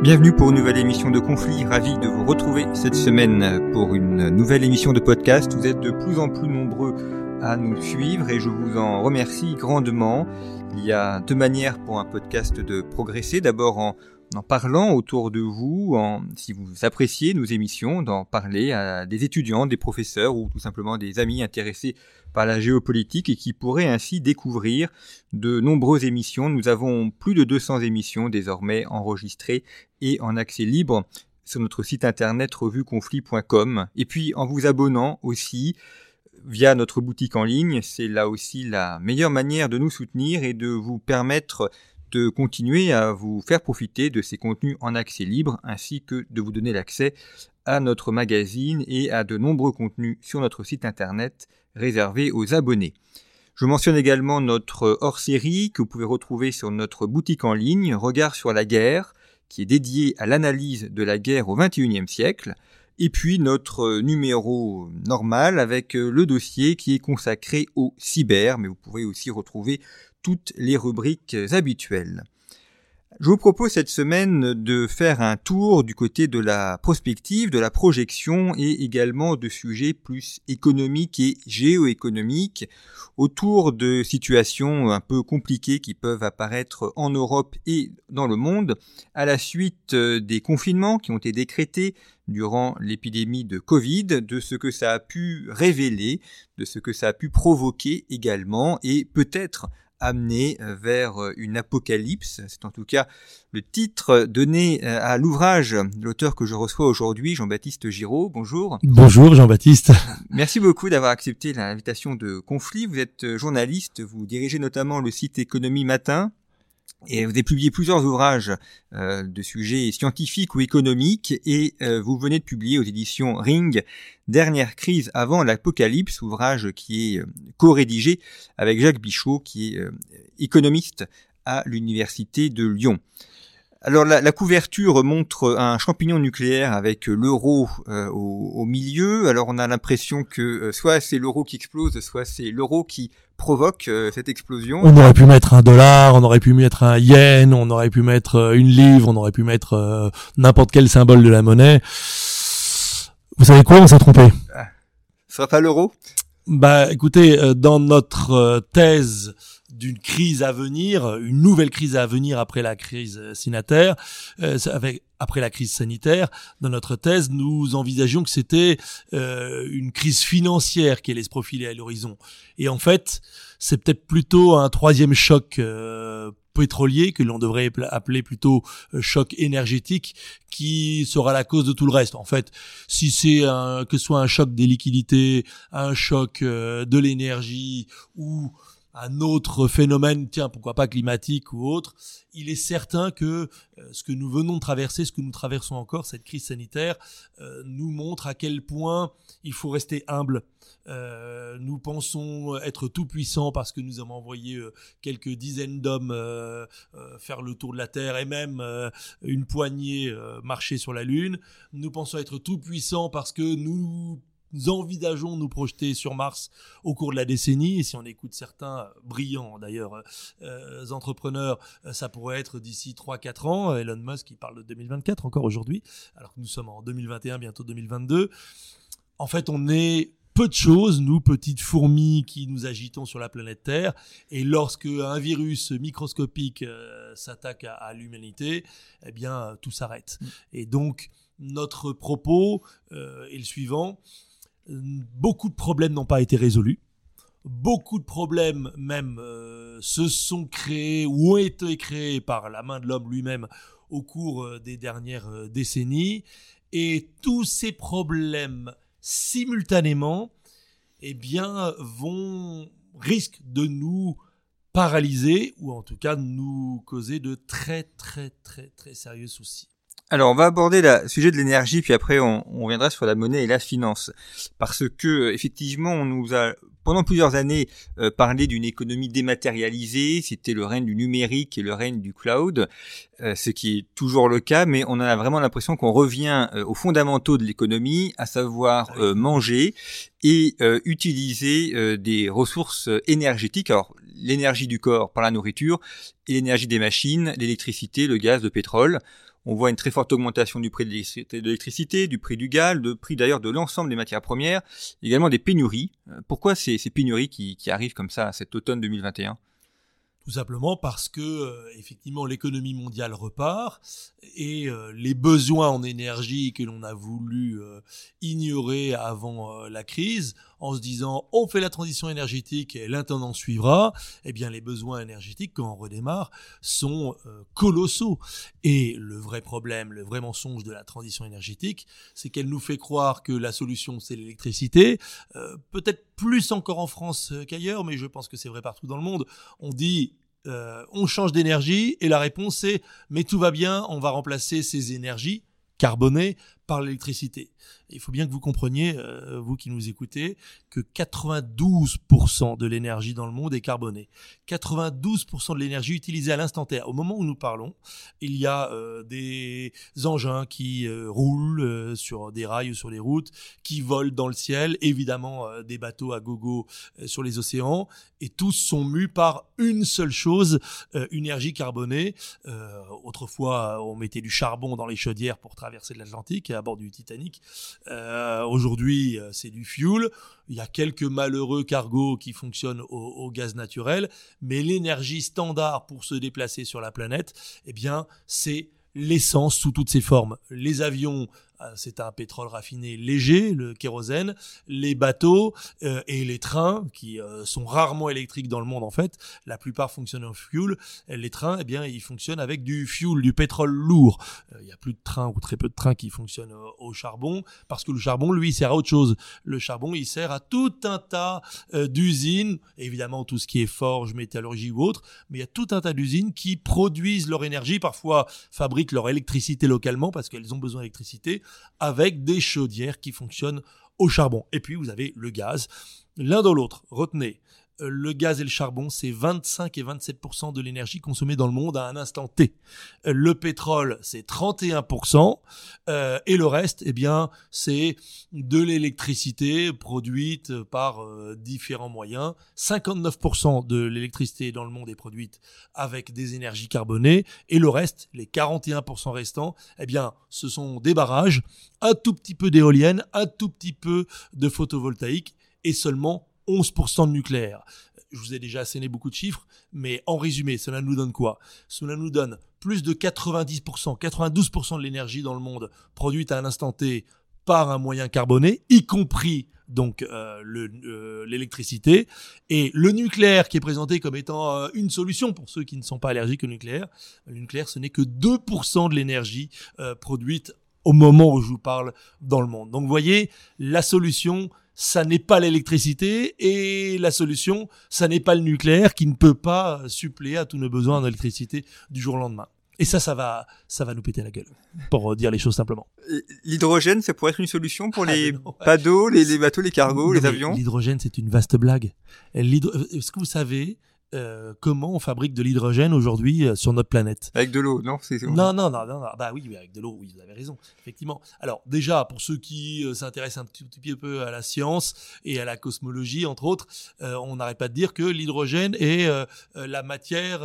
Bienvenue pour une nouvelle émission de Conflit. Ravi de vous retrouver cette semaine pour une nouvelle émission de podcast. Vous êtes de plus en plus nombreux à nous suivre et je vous en remercie grandement. Il y a deux manières pour un podcast de progresser. D'abord en en parlant autour de vous, si vous appréciez nos émissions, d'en parler à des étudiants, des professeurs ou tout simplement des amis intéressés par la géopolitique et qui pourraient ainsi découvrir de nombreuses émissions. Nous avons plus de 200 émissions désormais enregistrées et en accès libre sur notre site internet revueconflit.com. Et puis en vous abonnant aussi via notre boutique en ligne, c'est là aussi la meilleure manière de nous soutenir et de vous permettre de continuer à vous faire profiter de ces contenus en accès libre ainsi que de vous donner l'accès à notre magazine et à de nombreux contenus sur notre site internet réservés aux abonnés. Je mentionne également notre hors-série que vous pouvez retrouver sur notre boutique en ligne Regard sur la guerre qui est dédié à l'analyse de la guerre au XXIe siècle et puis notre numéro normal avec le dossier qui est consacré au cyber, mais vous pouvez aussi retrouver toutes les rubriques habituelles. Je vous propose cette semaine de faire un tour du côté de la prospective, de la projection et également de sujets plus économiques et géoéconomiques autour de situations un peu compliquées qui peuvent apparaître en Europe et dans le monde à la suite des confinements qui ont été décrétés durant l'épidémie de Covid, de ce que ça a pu révéler, de ce que ça a pu provoquer également et peut-être amené euh, vers euh, une apocalypse. C'est en tout cas le titre donné euh, à l'ouvrage de l'auteur que je reçois aujourd'hui, Jean-Baptiste Giraud. Bonjour. Bonjour Jean-Baptiste. Merci beaucoup d'avoir accepté l'invitation de Conflit. Vous êtes journaliste, vous dirigez notamment le site Économie Matin. Et vous avez publié plusieurs ouvrages euh, de sujets scientifiques ou économiques et euh, vous venez de publier aux éditions Ring Dernière crise avant l'apocalypse, ouvrage qui est euh, co-rédigé avec Jacques Bichot qui est économiste à l'université de Lyon. Alors la, la, couverture montre un champignon nucléaire avec l'euro euh, au, au, milieu. Alors on a l'impression que euh, soit c'est l'euro qui explose, soit c'est l'euro qui provoque euh, cette explosion. On aurait pu mettre un dollar, on aurait pu mettre un yen, on aurait pu mettre une livre, on aurait pu mettre n'importe quel symbole de la monnaie. Vous savez quoi? On s'est trompé. Ah, ce sera pas l'euro? Bah écoutez, dans notre thèse d'une crise à venir, une nouvelle crise à venir après la crise sanitaire, euh, avec, après la crise sanitaire. Dans notre thèse, nous envisagions que c'était euh, une crise financière qui allait se profiler à l'horizon. Et en fait, c'est peut-être plutôt un troisième choc euh, pétrolier que l'on devrait appeler plutôt euh, choc énergétique qui sera la cause de tout le reste. En fait, si c'est que ce soit un choc des liquidités, un choc euh, de l'énergie ou un autre phénomène, tiens, pourquoi pas climatique ou autre, il est certain que euh, ce que nous venons de traverser, ce que nous traversons encore, cette crise sanitaire, euh, nous montre à quel point il faut rester humble. Euh, nous pensons être tout puissants parce que nous avons envoyé quelques dizaines d'hommes faire le tour de la Terre et même une poignée marcher sur la Lune. Nous pensons être tout puissants parce que nous nous envisageons nous projeter sur Mars au cours de la décennie. Et si on écoute certains euh, brillants d'ailleurs euh, entrepreneurs, euh, ça pourrait être d'ici 3-4 ans. Elon Musk, il parle de 2024 encore aujourd'hui, alors que nous sommes en 2021, bientôt 2022. En fait, on est peu de choses, nous, petites fourmis qui nous agitons sur la planète Terre. Et lorsque un virus microscopique s'attaque à, l'humanité, eh bien, tout s'arrête. Mm. Et donc, notre propos est le suivant beaucoup de problèmes n'ont pas été résolus. Beaucoup de problèmes même euh, se sont créés ou ont été créés par la main de l'homme lui-même au cours euh, des dernières euh, décennies. Et tous ces problèmes simultanément eh bien, vont risque de nous paralyser ou en tout cas nous causer de très très très très sérieux soucis. Alors, on va aborder le sujet de l'énergie, puis après on, on, reviendra sur la monnaie et la finance, parce que effectivement, on nous a pendant plusieurs années euh, parlé d'une économie dématérialisée. C'était le règne du numérique et le règne du cloud, euh, ce qui est toujours le cas, mais on a vraiment l'impression qu'on revient euh, aux fondamentaux de l'économie, à savoir euh, manger et utiliser des ressources énergétiques. Alors, l'énergie du corps par la nourriture et l'énergie des machines, l'électricité, le gaz, le pétrole. On voit une très forte augmentation du prix de l'électricité, du prix du gaz, du prix d'ailleurs de l'ensemble des matières premières, également des pénuries. Euh, pourquoi ces, pénuries qui, qui arrivent comme ça cet automne 2021 tout simplement parce que euh, effectivement l'économie mondiale repart et euh, les besoins en énergie que l'on a voulu ignorer avant la crise en se disant on fait la transition énergétique et l'intendant suivra, eh bien les besoins énergétiques quand on redémarre sont colossaux et le vrai problème, le vrai mensonge de la transition énergétique, c'est qu'elle nous fait croire que la solution c'est l'électricité, peut-être plus encore en France qu'ailleurs, mais je pense que c'est vrai partout dans le monde. On dit euh, on change d'énergie et la réponse est mais tout va bien, on va remplacer ces énergies carbonées par l'électricité. Il faut bien que vous compreniez, euh, vous qui nous écoutez, que 92% de l'énergie dans le monde est carbonée. 92% de l'énergie utilisée à l'instant T. Au moment où nous parlons, il y a euh, des engins qui euh, roulent sur des rails ou sur les routes, qui volent dans le ciel, évidemment des bateaux à gogo sur les océans, et tous sont mus par une seule chose, une énergie carbonée. autrefois, on mettait du charbon dans les chaudières pour traverser l'Atlantique à bord du Titanic. Euh, aujourd'hui, euh, c'est du fuel. Il y a quelques malheureux cargos qui fonctionnent au, gaz naturel, mais l'énergie standard pour se déplacer sur la planète, eh bien, c'est l'essence sous toutes ses formes. Les avions c'est un pétrole raffiné léger, le kérosène, les bateaux euh, et les trains qui euh, sont rarement électriques dans le monde en fait, la plupart fonctionnent en fuel. Les trains, eh bien, ils fonctionnent avec du fuel, du pétrole lourd. Il y a plus de trains ou très peu de trains qui fonctionnent au charbon parce que le charbon, lui, il sert à autre chose. Le charbon, il sert à tout un tas d'usines, évidemment tout ce qui est forge, métallurgie ou autre, mais il y a tout un tas d'usines qui produisent leur énergie, parfois fabriquent leur électricité localement parce qu'elles ont besoin d'électricité avec des chaudières qui fonctionnent au charbon. Et puis vous avez le gaz. L'un dans l'autre, retenez, le gaz et le charbon, c'est 25 et 27% de l'énergie consommée dans le monde à un instant T. Euh, le pétrole, c'est 31%, euh, et le reste, eh bien, c'est de l'électricité produite par différents moyens. 59% de l'électricité dans le monde est produite avec des énergies carbonées, et le reste, les 41% restants, eh bien, ce sont des barrages, un tout petit peu d'éoliennes, un tout petit peu de photovoltaïque, et seulement 11% de nucléaire. Je vous ai déjà asséné beaucoup de chiffres, mais en résumé, cela nous donne quoi? Cela nous donne plus de 90%, 92% de l'énergie dans le monde produite à un instant T par un moyen carboné, y compris donc euh, euh, l'électricité et le nucléaire qui est présenté comme étant euh, une solution pour ceux qui ne sont pas allergiques au nucléaire. Le nucléaire, ce n'est que 2% de l'énergie produite au moment où je vous parle dans le monde. Donc vous voyez, la solution, ça n'est pas l'électricité et la solution, ça n'est pas le nucléaire qui ne peut pas suppléer à tous nos besoins d'électricité du jour au lendemain. Et ça, ça va, ça va nous péter la gueule, pour dire les choses simplement. L'hydrogène, ça pourrait être une solution pour ah, les paddles, les, les, bateaux, les cargos, les avions? L'hydrogène, c'est une vaste blague. Est-ce que vous savez euh, comment on fabrique de l'hydrogène aujourd'hui euh, sur notre planète Avec de l'eau, non non, non, non, non, Bah oui, avec de l'eau, oui, vous avez raison, effectivement. Alors déjà, pour ceux qui euh, s'intéressent un petit, petit, peu à la science et à la cosmologie, entre autres, on n'arrête pas de dire que l'hydrogène est la matière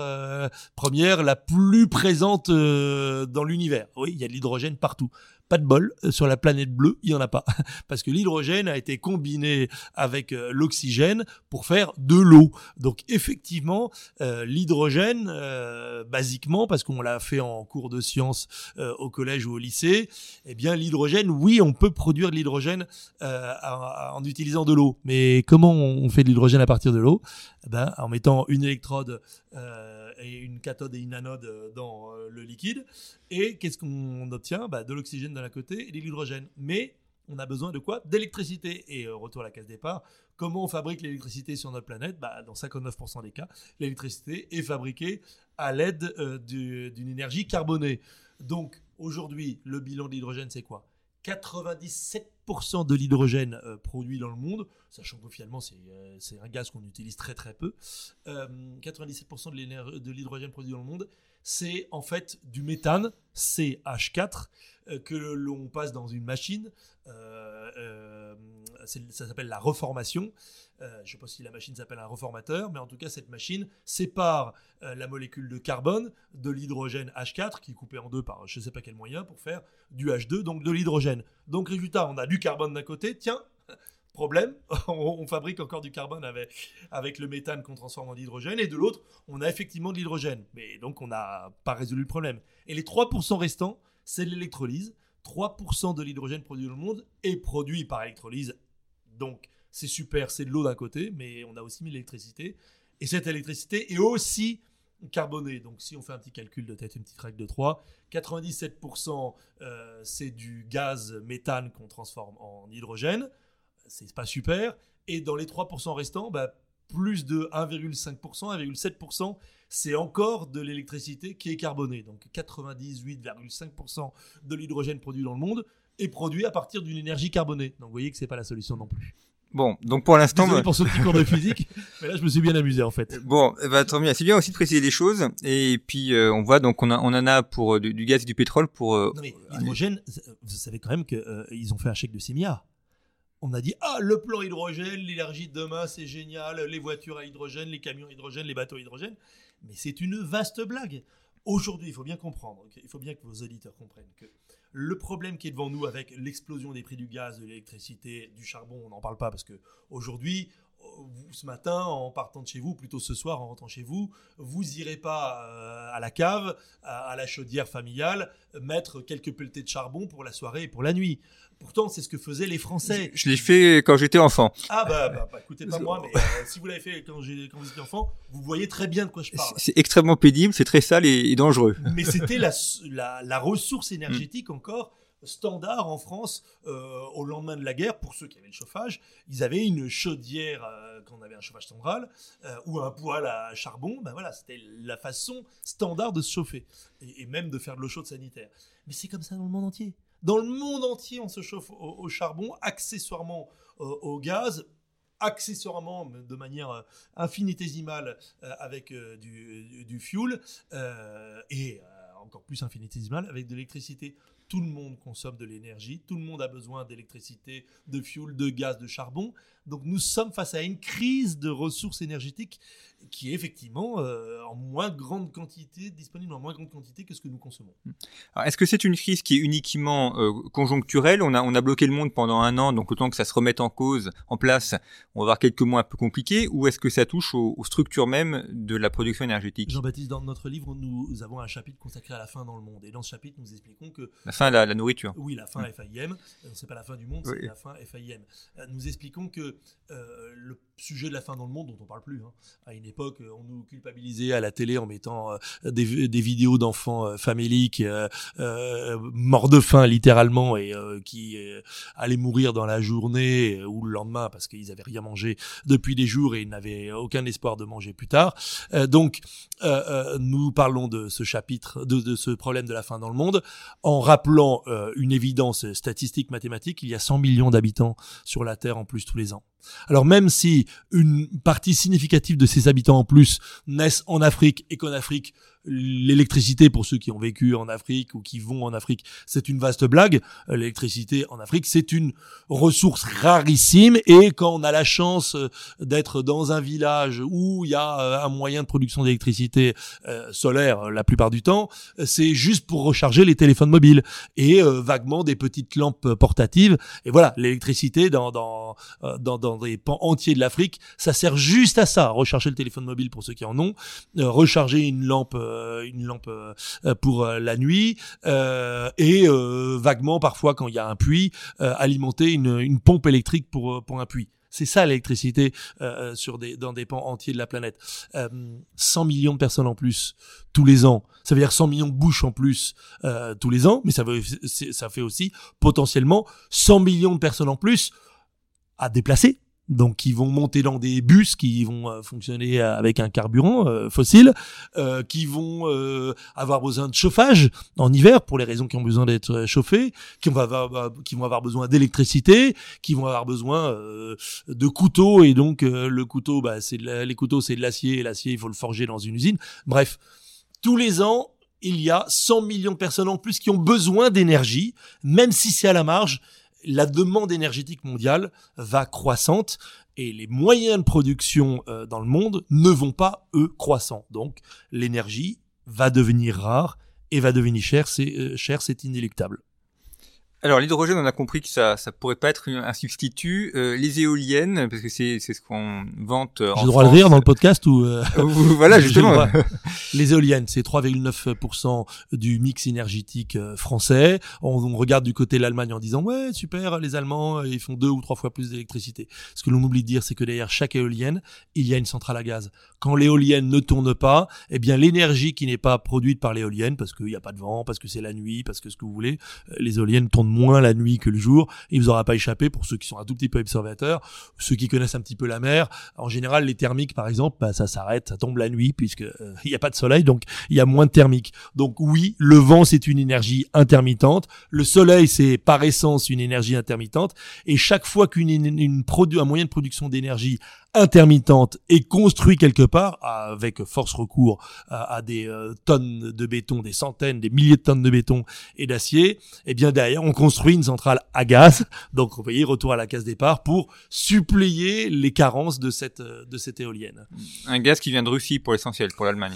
première la plus présente dans l'univers. Oui, il y a de l'hydrogène partout de bol, euh, sur la planète bleue, il y en a pas. Parce que l'hydrogène a été combiné avec euh, l'oxygène pour faire de l'eau. Donc effectivement, euh, l'hydrogène, basiquement, parce qu'on l'a fait en cours de sciences au collège ou au lycée, eh bien l'hydrogène, oui, on peut produire de l'hydrogène en, utilisant de l'eau. Mais comment on fait de l'hydrogène à partir de l'eau? Eh ben, En mettant une électrode une cathode et une anode dans le liquide. Et qu'est-ce qu'on obtient? Bah, De l'oxygène la côté et de l'hydrogène. Mais on a besoin de quoi? D'électricité. Et euh, retour à la case départ, comment on fabrique l'électricité sur notre planète? Bah, Dans 59% des cas, l'électricité est fabriquée à l'aide euh, du- d'une énergie carbonée. Donc aujourd'hui, le bilan de l'hydrogène, c'est quoi? 97% de l'hydrogène euh, produit dans le monde, sachant que finalement c'est euh, un gaz qu'on utilise très très peu, euh, 97% de l'éner- de l'hydrogène produit dans le monde, c'est en fait du méthane, CH4, euh, que l'on passe dans une machine. euh, euh, ça s'appelle la reformation. Je ne sais pas si la machine s'appelle un reformateur, mais en tout cas, cette machine sépare la molécule de carbone de l'hydrogène H4, qui est coupé en deux par je ne sais pas quel moyen, pour faire du H2, donc de l'hydrogène. Donc, résultat, on a du carbone d'un côté, tiens, problème, on, fabrique encore du carbone avec, avec le méthane qu'on transforme en hydrogène, et de l'autre, on a effectivement de l'hydrogène. Mais donc, on n'a pas résolu le problème. Et les 3% restants, c'est de l'électrolyse. 3% de l'hydrogène produit dans le monde est produit par électrolyse. Donc, c'est super, c'est de l'eau d'un côté, mais on a aussi mis l'électricité. Et cette électricité est aussi carbonée. Donc, si on fait un petit calcul de tête, une petite règle de 3, 97% euh, c'est du gaz méthane qu'on transforme en hydrogène. C'est pas super. Et dans les 3% restants, bah, plus de 1,5%, 1,7%, c'est encore de l'électricité qui est carbonée. Donc 98,5% de l'hydrogène produit dans le monde est produit à partir d'une énergie carbonée. Donc vous voyez que c'est pas la solution non plus. Bon, donc pour l'instant, Désolé bah, pour ce petit cours de physique, mais là je me suis bien amusé en fait. bon, ben, tant mieux. C'est bien aussi de préciser les choses. Et puis euh, on voit donc on, a, on en a pour euh, du, du gaz et du pétrole pour. euh, Non mais l'hydrogène, vous savez quand même qu'ils ont fait un chèque de 6 milliards. On a dit ah le plan hydrogène, l'énergie de demain c'est génial, les voitures à hydrogène, les camions à hydrogène, les bateaux à hydrogène. Mais c'est une vaste blague. Aujourd'hui, il faut bien comprendre, il faut bien que vos auditeurs comprennent que le problème qui est devant nous avec l'explosion des prix du gaz, de l'électricité, du charbon, on n'en parle pas parce que aujourd'hui, vous, ce matin, en partant de chez vous, plutôt ce soir en rentrant chez vous, vous irez pas euh, à la cave, à, à la chaudière familiale, mettre quelques pelletées de charbon pour la soirée et pour la nuit. Pourtant, c'est ce que faisaient les Français. je l'ai fait quand j'étais enfant. Ah bah, bah, bah, écoutez pas moi, mais euh, si vous l'avez fait quand, quand vous étiez enfant, vous voyez très bien de quoi je parle. C'est c'est extrêmement pénible, c'est très sale et, et dangereux. mais c'était la, la, la ressource énergétique encore standard en France euh, au lendemain de la guerre pour ceux qui avaient le chauffage ils avaient une chaudière euh, quand on avait un chauffage central euh, ou un poêle à charbon. Ben voilà c'était la façon standard de se chauffer et, même de faire de l'eau chaude sanitaire. Mais c'est comme ça dans le monde entier. Dans le monde entier on se chauffe au, charbon accessoirement au gaz accessoirement de manière infinitésimale avec du, du, du fuel et encore plus infinitésimale avec de l'électricité. Tout le monde consomme de l'énergie, tout le monde a besoin d'électricité, de fuel, de gaz, de charbon. Donc nous sommes face à une crise de ressources énergétiques qui est effectivement euh, en moins grande quantité, disponible en moins grande quantité que ce que nous consommons. Alors, Est-ce que c'est une crise qui est uniquement euh, conjoncturelle? On a, on a bloqué le monde pendant un an, donc autant que ça se remette en cause, en place, on va avoir quelques mois un peu compliqués, ou est-ce que ça touche aux, aux structures même de la production énergétique? Jean-Baptiste, dans notre livre, nous avons un chapitre consacré à la faim dans le monde. Et dans ce chapitre, nous expliquons que La fin la, la nourriture. Oui, la fin FAIM. Euh, C'est pas la fin du monde, c'est la fin FAIM. Euh, Nous expliquons que euh, le sujet de la fin dans le monde, dont on parle plus, hein, à une époque, on nous culpabilisait à la télé en mettant euh, des, des vidéos d'enfants euh, faméliques morts de faim littéralement et qui allaient mourir dans la journée ou le lendemain parce qu'ils avaient rien mangé depuis des jours et ils n'avaient aucun espoir de manger plus tard. Donc, nous parlons de ce chapitre, de, de ce problème de la faim dans le monde en rappelant euh, une évidence statistique mathématique, il y a 100 millions d'habitants sur la Terre en plus tous les ans. Alors même si une partie significative de ces habitants en plus naissent en Afrique et qu'en Afrique l'électricité pour ceux qui ont vécu en Afrique ou qui vont en Afrique, c'est une vaste blague. L'électricité en Afrique, c'est une ressource rarissime et quand on a la chance euh, d'être dans un village où il y a euh, un moyen de production d'électricité euh, solaire la plupart du temps, c'est juste pour recharger les téléphones mobiles et vaguement des petites lampes portatives. Et voilà, l'électricité dans dans, euh, dans dans des pans entiers de l'Afrique, ça sert juste à ça, recharger le téléphone mobile pour ceux qui en ont, euh, recharger une lampe euh, une lampe euh, euh, pour euh, la nuit euh, et vaguement parfois quand il y a un puits, alimenter une une pompe électrique pour pour un puits. C'est ça l'électricité sur des dans des pans entiers de la planète. Euh, 100 millions de personnes en plus tous les ans. Ça veut dire 100 millions de bouches en plus tous les ans, mais ça veut ça fait aussi potentiellement 100 millions de personnes en plus à déplacer donc qui vont monter dans des bus qui vont euh, fonctionner avec un carburant euh, fossile, euh, qui vont avoir besoin de chauffage en hiver pour les raisons qui ont besoin d'être chauffés, qui vont avoir, qui vont avoir besoin d'électricité, qui vont avoir besoin de couteaux. Et donc le couteau, bah, c'est les couteaux c'est de l'acier. Et l'acier il faut le forger dans une usine. Bref, tous les ans il y a 100 millions de personnes en plus qui ont besoin d'énergie, même si c'est à la marge la demande énergétique mondiale va croissante et les moyens de production euh, dans le monde ne vont pas, eux, croissant. Donc l'énergie va devenir rare et va devenir chère, c'est euh, inéluctable. Alors l'hydrogène, on a compris que ça, ça pourrait pas être un substitut. Euh, les éoliennes, parce que c'est, c'est ce qu'on vante. J'ai le droit de rire dans le podcast ou euh... voilà justement. les éoliennes, c'est 3,9% du mix énergétique euh, français. On, on, regarde du côté de l'Allemagne en disant ouais super, les Allemands ils font deux ou trois fois plus d'électricité. Ce que l'on oublie de dire, c'est que derrière chaque éolienne, il y a une centrale à gaz. Quand l'éolienne ne tourne pas, eh bien l'énergie qui n'est pas produite par l'éolienne, parce qu'il n'y a pas de vent, parce que c'est la nuit, parce que ce que vous voulez, euh, les éoliennes tournent moins la nuit que le jour. Il vous aura pas échappé pour ceux qui sont un tout petit peu observateurs, ceux qui connaissent un petit peu la mer. En général, les thermiques, par exemple, bah, ça s'arrête, ça tombe la nuit puisque euh, il n'y a pas de soleil, donc il y a moins de thermique. Donc oui, le vent c'est une énergie intermittente, le soleil c'est par essence une énergie intermittente, et chaque fois qu'une une, un moyen de production d'énergie intermittente et construit quelque part avec force recours à, des euh, tonnes de béton, des centaines, des milliers de tonnes de béton et d'acier, eh bien derrière on construit une centrale à gaz. Donc vous voyez retour à la case départ pour suppléer les carences de cette de cette éolienne. Un gaz qui vient de Russie pour l'essentiel pour l'Allemagne.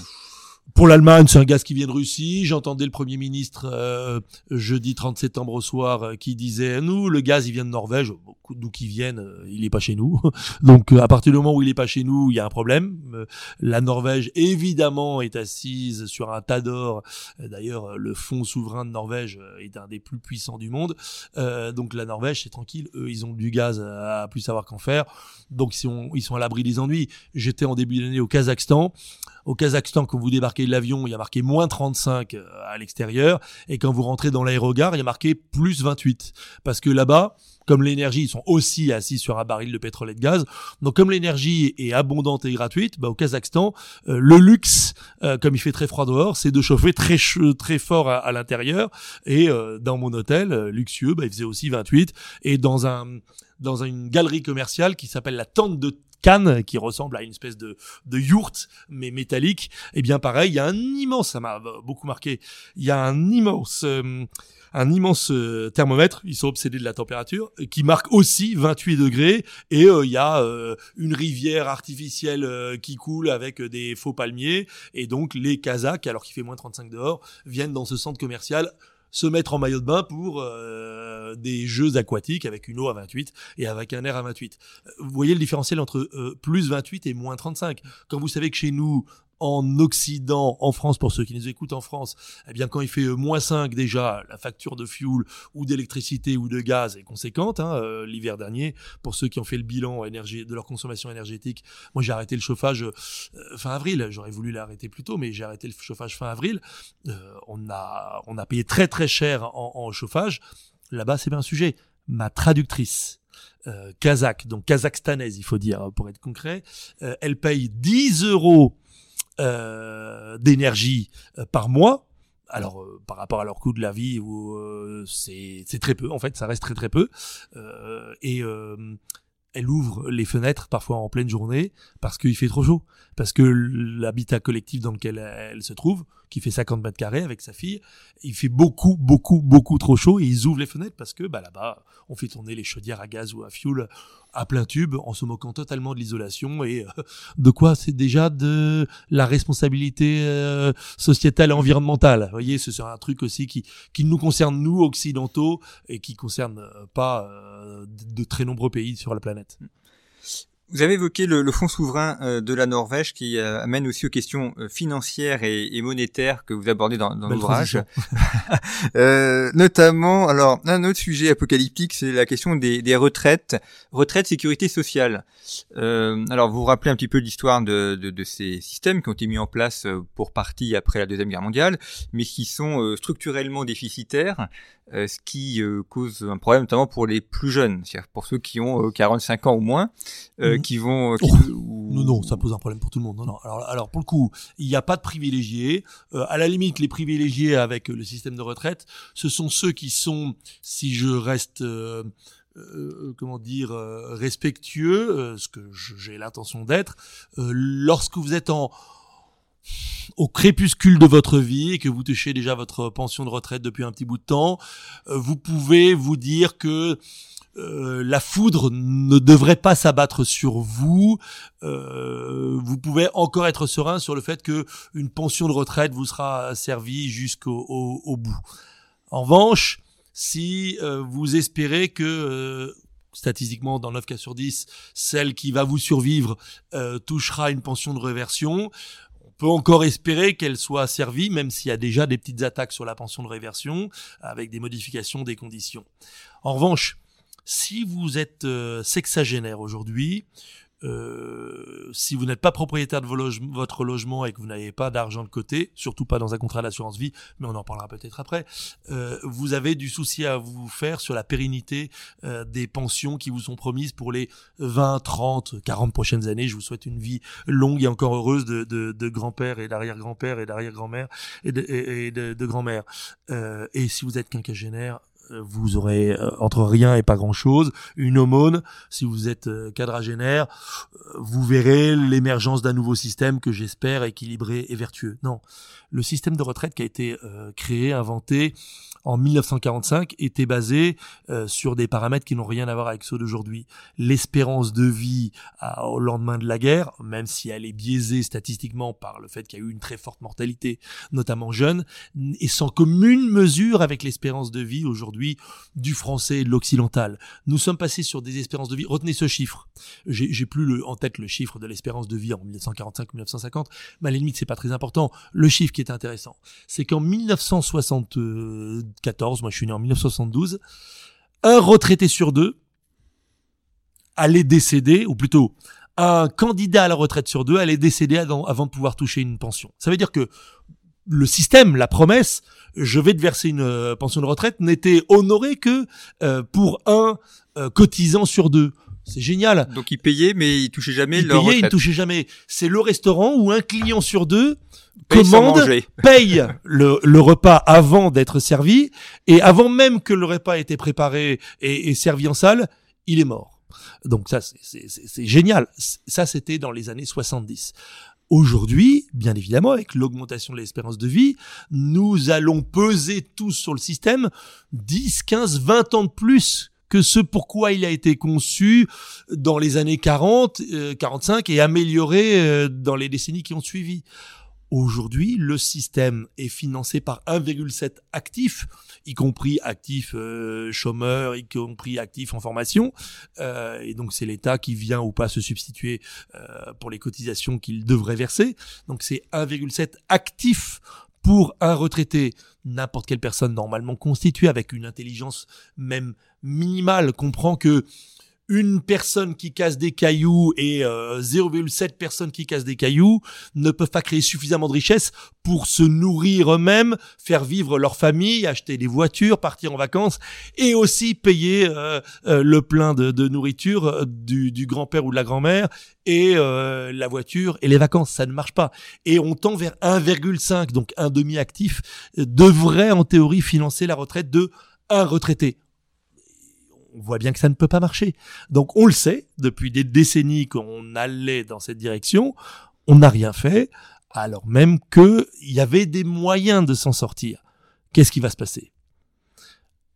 Pour l'Allemagne, c'est un gaz qui vient de Russie. J'entendais le Premier ministre euh, jeudi 30 septembre au soir euh, qui disait nous le gaz il vient de Norvège, d'où qu'il vienne, euh, il est pas chez nous. Donc à partir du moment où il est pas chez nous, il y a un problème. la Norvège évidemment est assise sur un tas d'or. D'ailleurs le fonds souverain de Norvège est un des plus puissants du monde. donc la Norvège c'est tranquille, eux ils ont du gaz à plus savoir qu'en faire. Donc ils sont, ils sont à l'abri des ennuis. J'étais en début d'année au Kazakhstan. Au Kazakhstan, quand vous débarquez de l'avion, il y a marqué moins 35 euh, à l'extérieur. Et quand vous rentrez dans l'aérogare, il y a marqué plus 28. Parce que là-bas, comme l'énergie, ils sont aussi assis sur un baril de pétrole et de gaz. Donc comme l'énergie est abondante et gratuite, bah, au Kazakhstan, euh, le luxe, euh, comme il fait très froid dehors, c'est de chauffer très très fort à, l'intérieur. Et dans mon hôtel luxueux, bah, il faisait aussi 28. Et dans un dans une galerie commerciale qui s'appelle la Tente de Cannes qui ressemble à une espèce de, de yourte mais métallique. Et eh bien pareil, il y a un immense, ça m'a beaucoup marqué, il y a un immense euh, un immense euh, thermomètre, ils sont obsédés de la température, qui marque aussi 28 degrés, et euh, il y a une rivière artificielle qui coule avec des faux palmiers, et donc les Kazakhs, alors qu'il fait moins 35 dehors, viennent dans ce centre commercial se mettre en maillot de bain pour euh, des jeux aquatiques avec une eau à 28 et avec un air à 28. Vous voyez le différentiel entre euh, plus 28 et moins 35. Quand vous savez que chez nous, en Occident, en France, pour ceux qui nous écoutent en France, eh bien quand il fait euh, moins 5 déjà, la facture de fuel ou d'électricité ou de gaz est conséquente. Hein, euh, L'hiver dernier, pour ceux qui ont fait le bilan énergie, de leur consommation énergétique, moi j'ai arrêté le chauffage euh, fin avril. J'aurais voulu l'arrêter plus tôt, mais j'ai arrêté le chauffage fin avril. on a on a payé très très cher en, en chauffage. Là-bas, c'est bien un sujet. Ma traductrice euh, kazakh, donc kazakhstanaise, il faut dire pour être concret, elle paye 10 euros euh, d'énergie euh, par mois. Alors euh, par rapport à leur coût de la vie, c'est c'est très peu en fait, ça reste très très peu. et elle ouvre les fenêtres parfois en pleine journée parce qu'il fait trop chaud, parce que l'habitat collectif dans lequel elle se trouve, qui fait 50 mètres carrés avec sa fille, il fait beaucoup, beaucoup, beaucoup trop chaud et ils ouvrent les fenêtres parce que bah, là-bas, on fait tourner les chaudières à gaz ou à fuel à plein tube en se moquant totalement de l'isolation et euh, de quoi? C'est déjà de la responsabilité euh, sociétale et environnementale. Vous voyez, ce sera un truc aussi qui, qui nous concerne nous occidentaux et qui concerne euh, pas de très nombreux pays sur la planète. Vous avez évoqué le, le fonds souverain euh, de la Norvège qui euh, amène aussi aux questions euh, financières et, et monétaires que vous abordez dans, dans l'ouvrage. euh, notamment, alors un autre sujet apocalyptique, c'est la question des, des retraites, retraite, sécurité sociale. Euh, alors vous vous rappelez un petit peu l'histoire de, de, de, ces systèmes qui ont été mis en place pour partie après la deuxième guerre mondiale, mais qui sont structurellement déficitaires. Euh, ce qui euh, cause un problème notamment pour les plus jeunes, c'est-à-dire pour ceux qui ont 45 ans ou moins, mmh. qui vont... Qui, oh, ou... Non, non, ça pose un problème pour tout le monde. Non, non. Alors, alors pour le coup, il n'y a pas de privilégiés. à la limite, les privilégiés avec le système de retraite, ce sont ceux qui sont, si je reste... Euh, comment dire respectueux, ce que j'ai l'intention d'être, lorsque vous êtes en au crépuscule de votre vie et que vous touchez déjà votre pension de retraite depuis un petit bout de temps, euh, vous pouvez vous dire que euh, la foudre ne devrait pas s'abattre sur vous. Euh, vous pouvez encore être serein sur le fait que une pension de retraite vous sera servie jusqu'au au, bout. En revanche, si vous espérez que statistiquement dans 9 cas sur 10, celle qui va vous survivre touchera une pension de réversion, peut encore espérer qu'elle soit servie, même s'il y a déjà des petites attaques sur la pension de réversion, avec des modifications des conditions. En revanche, si vous êtes euh, sexagénaire aujourd'hui, euh, si vous n'êtes pas propriétaire de votre logement et que vous n'avez pas d'argent de côté, surtout pas dans un contrat d'assurance vie, mais on en parlera peut-être après, euh, vous avez du souci à vous faire sur la pérennité euh, des pensions qui vous sont promises pour les 20, 30, 40 prochaines années. Je vous souhaite une vie longue et encore heureuse de, de, de grand-père et d'arrière-grand-père et d'arrière-grand-mère et de, de, de grand-mère. Euh, et si vous êtes quinquagénaire, vous aurez euh, entre rien et pas grand-chose une aumône. Si vous êtes euh, quadragénaire, vous verrez l'émergence d'un nouveau système que j'espère équilibré et vertueux. Non, le système de retraite qui a été créé, inventé en 1945 était basé sur des paramètres qui n'ont rien à voir avec ceux d'aujourd'hui. L'espérance de vie au lendemain de la guerre, même si elle est biaisée statistiquement par le fait qu'il y a eu une très forte mortalité, notamment jeune, est sans commune mesure avec l'espérance de vie aujourd'hui du français et de l'occidental. Nous sommes passés sur des espérances de vie. Retenez ce chiffre. J'ai plus en tête le chiffre de l'espérance de vie en 1945-1950, mais à la limite c'est pas très important. Le chiffre qui est intéressant, c'est qu'en 1974, moi je suis né en 1972, un retraité sur deux allait décéder, ou plutôt un candidat à la retraite sur deux allait décéder avant de pouvoir toucher une pension. Ça veut dire que le système, la promesse, je vais te verser une euh, pension de retraite, n'était honoré que euh, pour un euh, cotisant sur deux. C'est génial. Donc il payait, mais il touchait jamais leur retraite. il touchait jamais. C'est le restaurant où un client sur deux commande, paye le, le, repas avant d'être servi, et avant même que le repas ait été préparé et, et servi en salle, il est mort. Donc ça, c'est génial. Ça, c'était dans les années 70. Aujourd'hui, bien évidemment, avec l'augmentation de l'espérance de vie, nous allons peser tous sur le système 10, 15, 20 ans de plus que ce pourquoi il a été conçu dans les années 40, 45 euh, et amélioré euh, dans les décennies qui ont suivi. Aujourd'hui, le système est financé par 1,7 actifs, y compris actifs euh, chômeurs, y compris actifs en formation. Euh, et donc c'est l'État qui vient ou pas se substituer euh, pour les cotisations qu'il devrait verser. Donc c'est 1,7 actifs pour un retraité. N'importe quelle personne normalement constituée avec une intelligence même minimale comprend que une personne qui casse des cailloux et 0,7 euh, personnes qui cassent des cailloux ne peuvent pas créer suffisamment de richesse pour se nourrir eux-mêmes, faire vivre leur famille, acheter des voitures, partir en vacances et aussi payer euh, euh, le plein de, nourriture du, du grand-père ou de la grand-mère et la voiture et les vacances. Ça ne marche pas. Et on tend vers 1,5, donc un demi-actif, devrait en théorie financer la retraite de un retraité on voit bien que ça ne peut pas marcher. Donc on le sait, depuis des décennies qu'on allait dans cette direction, on n'a rien fait, alors même qu'il y avait des moyens de s'en sortir. Qu'est-ce qui va se passer?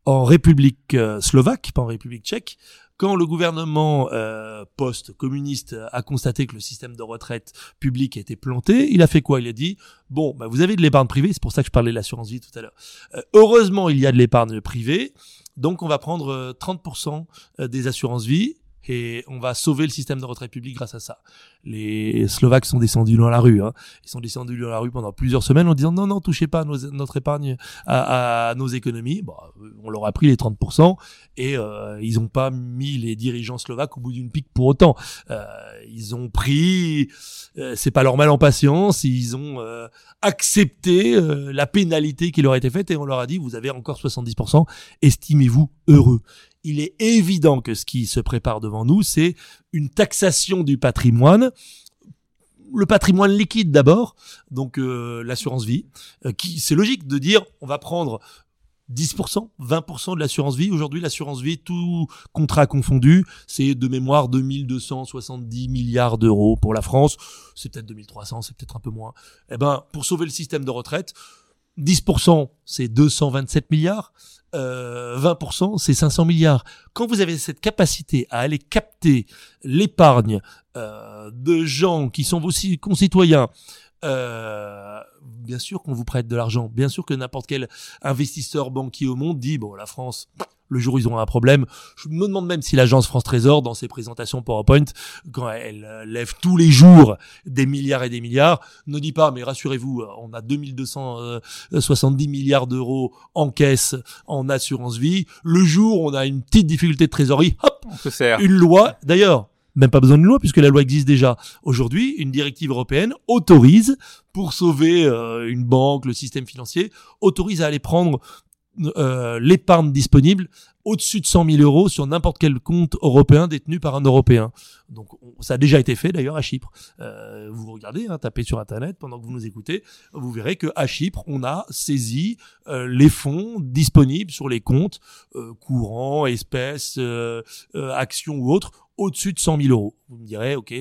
En République euh, slovaque, pas en République tchèque, quand le gouvernement euh, post-communiste a constaté que le système de retraite public était planté, il a fait quoi? Il a dit bon, bah, vous avez de l'épargne privée, c'est pour ça que je parlais de l'assurance vie tout à l'heure. Euh, heureusement, il y a de l'épargne privée. Donc on va prendre 30% euh, euh, des assurances vie et on va sauver le système de retraite public grâce à ça. Les Slovaques sont descendus dans la rue. Hein. Ils sont descendus dans la rue pendant plusieurs semaines en disant non, non, touchez pas notre épargne à, nos économies. Bon, on leur a pris les 30% et euh, ils n'ont pas mis les dirigeants slovaques au bout d'une pique pour autant. Euh, ils ont pris, euh, c'est pas leur mal en patience, ils ont euh, accepté euh, la pénalité qui leur a été faite et on leur a dit vous avez encore 70%, estimez-vous heureux il est évident que ce qui se prépare devant nous, c'est une taxation du patrimoine le patrimoine liquide d'abord, donc euh, l'assurance vie, euh, c'est logique de dire on va prendre 10%, 20% de l'assurance vie. Aujourd'hui, l'assurance vie, tout contrat confondu, c'est de mémoire 2270 milliards d'euros pour la France. C'est peut-être 2300, c'est peut-être un peu moins. Eh ben, pour sauver le système de retraite, 10%, c'est 227 milliards euh, 20%, c'est 500 milliards. Quand vous avez cette capacité à aller capter l'épargne euh, de gens qui sont vos concitoyens, euh, bien sûr qu'on vous prête de l'argent, bien sûr que n'importe quel investisseur banquier au monde dit, bon, la France, le jour où ils auront un problème. Je me demande même si l'agence France Trésor, dans ses présentations PowerPoint, quand elle euh, lève tous les jours des milliards et des milliards, ne dit pas, mais rassurez-vous, euh, on a 2270 milliards d'euros en caisse en assurance vie. Le jour où on a une petite difficulté de trésorerie, hop, on se sert. une loi. D'ailleurs, même pas besoin d'une loi puisque la loi existe déjà. Aujourd'hui, une directive européenne autorise, pour sauver euh, une banque, le système financier, autorise à aller prendre euh, l'épargne disponible au-dessus de 100 000 euros sur n'importe quel compte européen détenu par un Européen. Donc ça a déjà été fait d'ailleurs à Chypre. Euh, vous regardez, hein, tapez sur Internet pendant que vous nous écoutez, vous verrez que à Chypre, on a saisi euh, les fonds disponibles sur les comptes courants, espèces, actions ou autres au-dessus de 100 000 euros. Vous me direz, ok,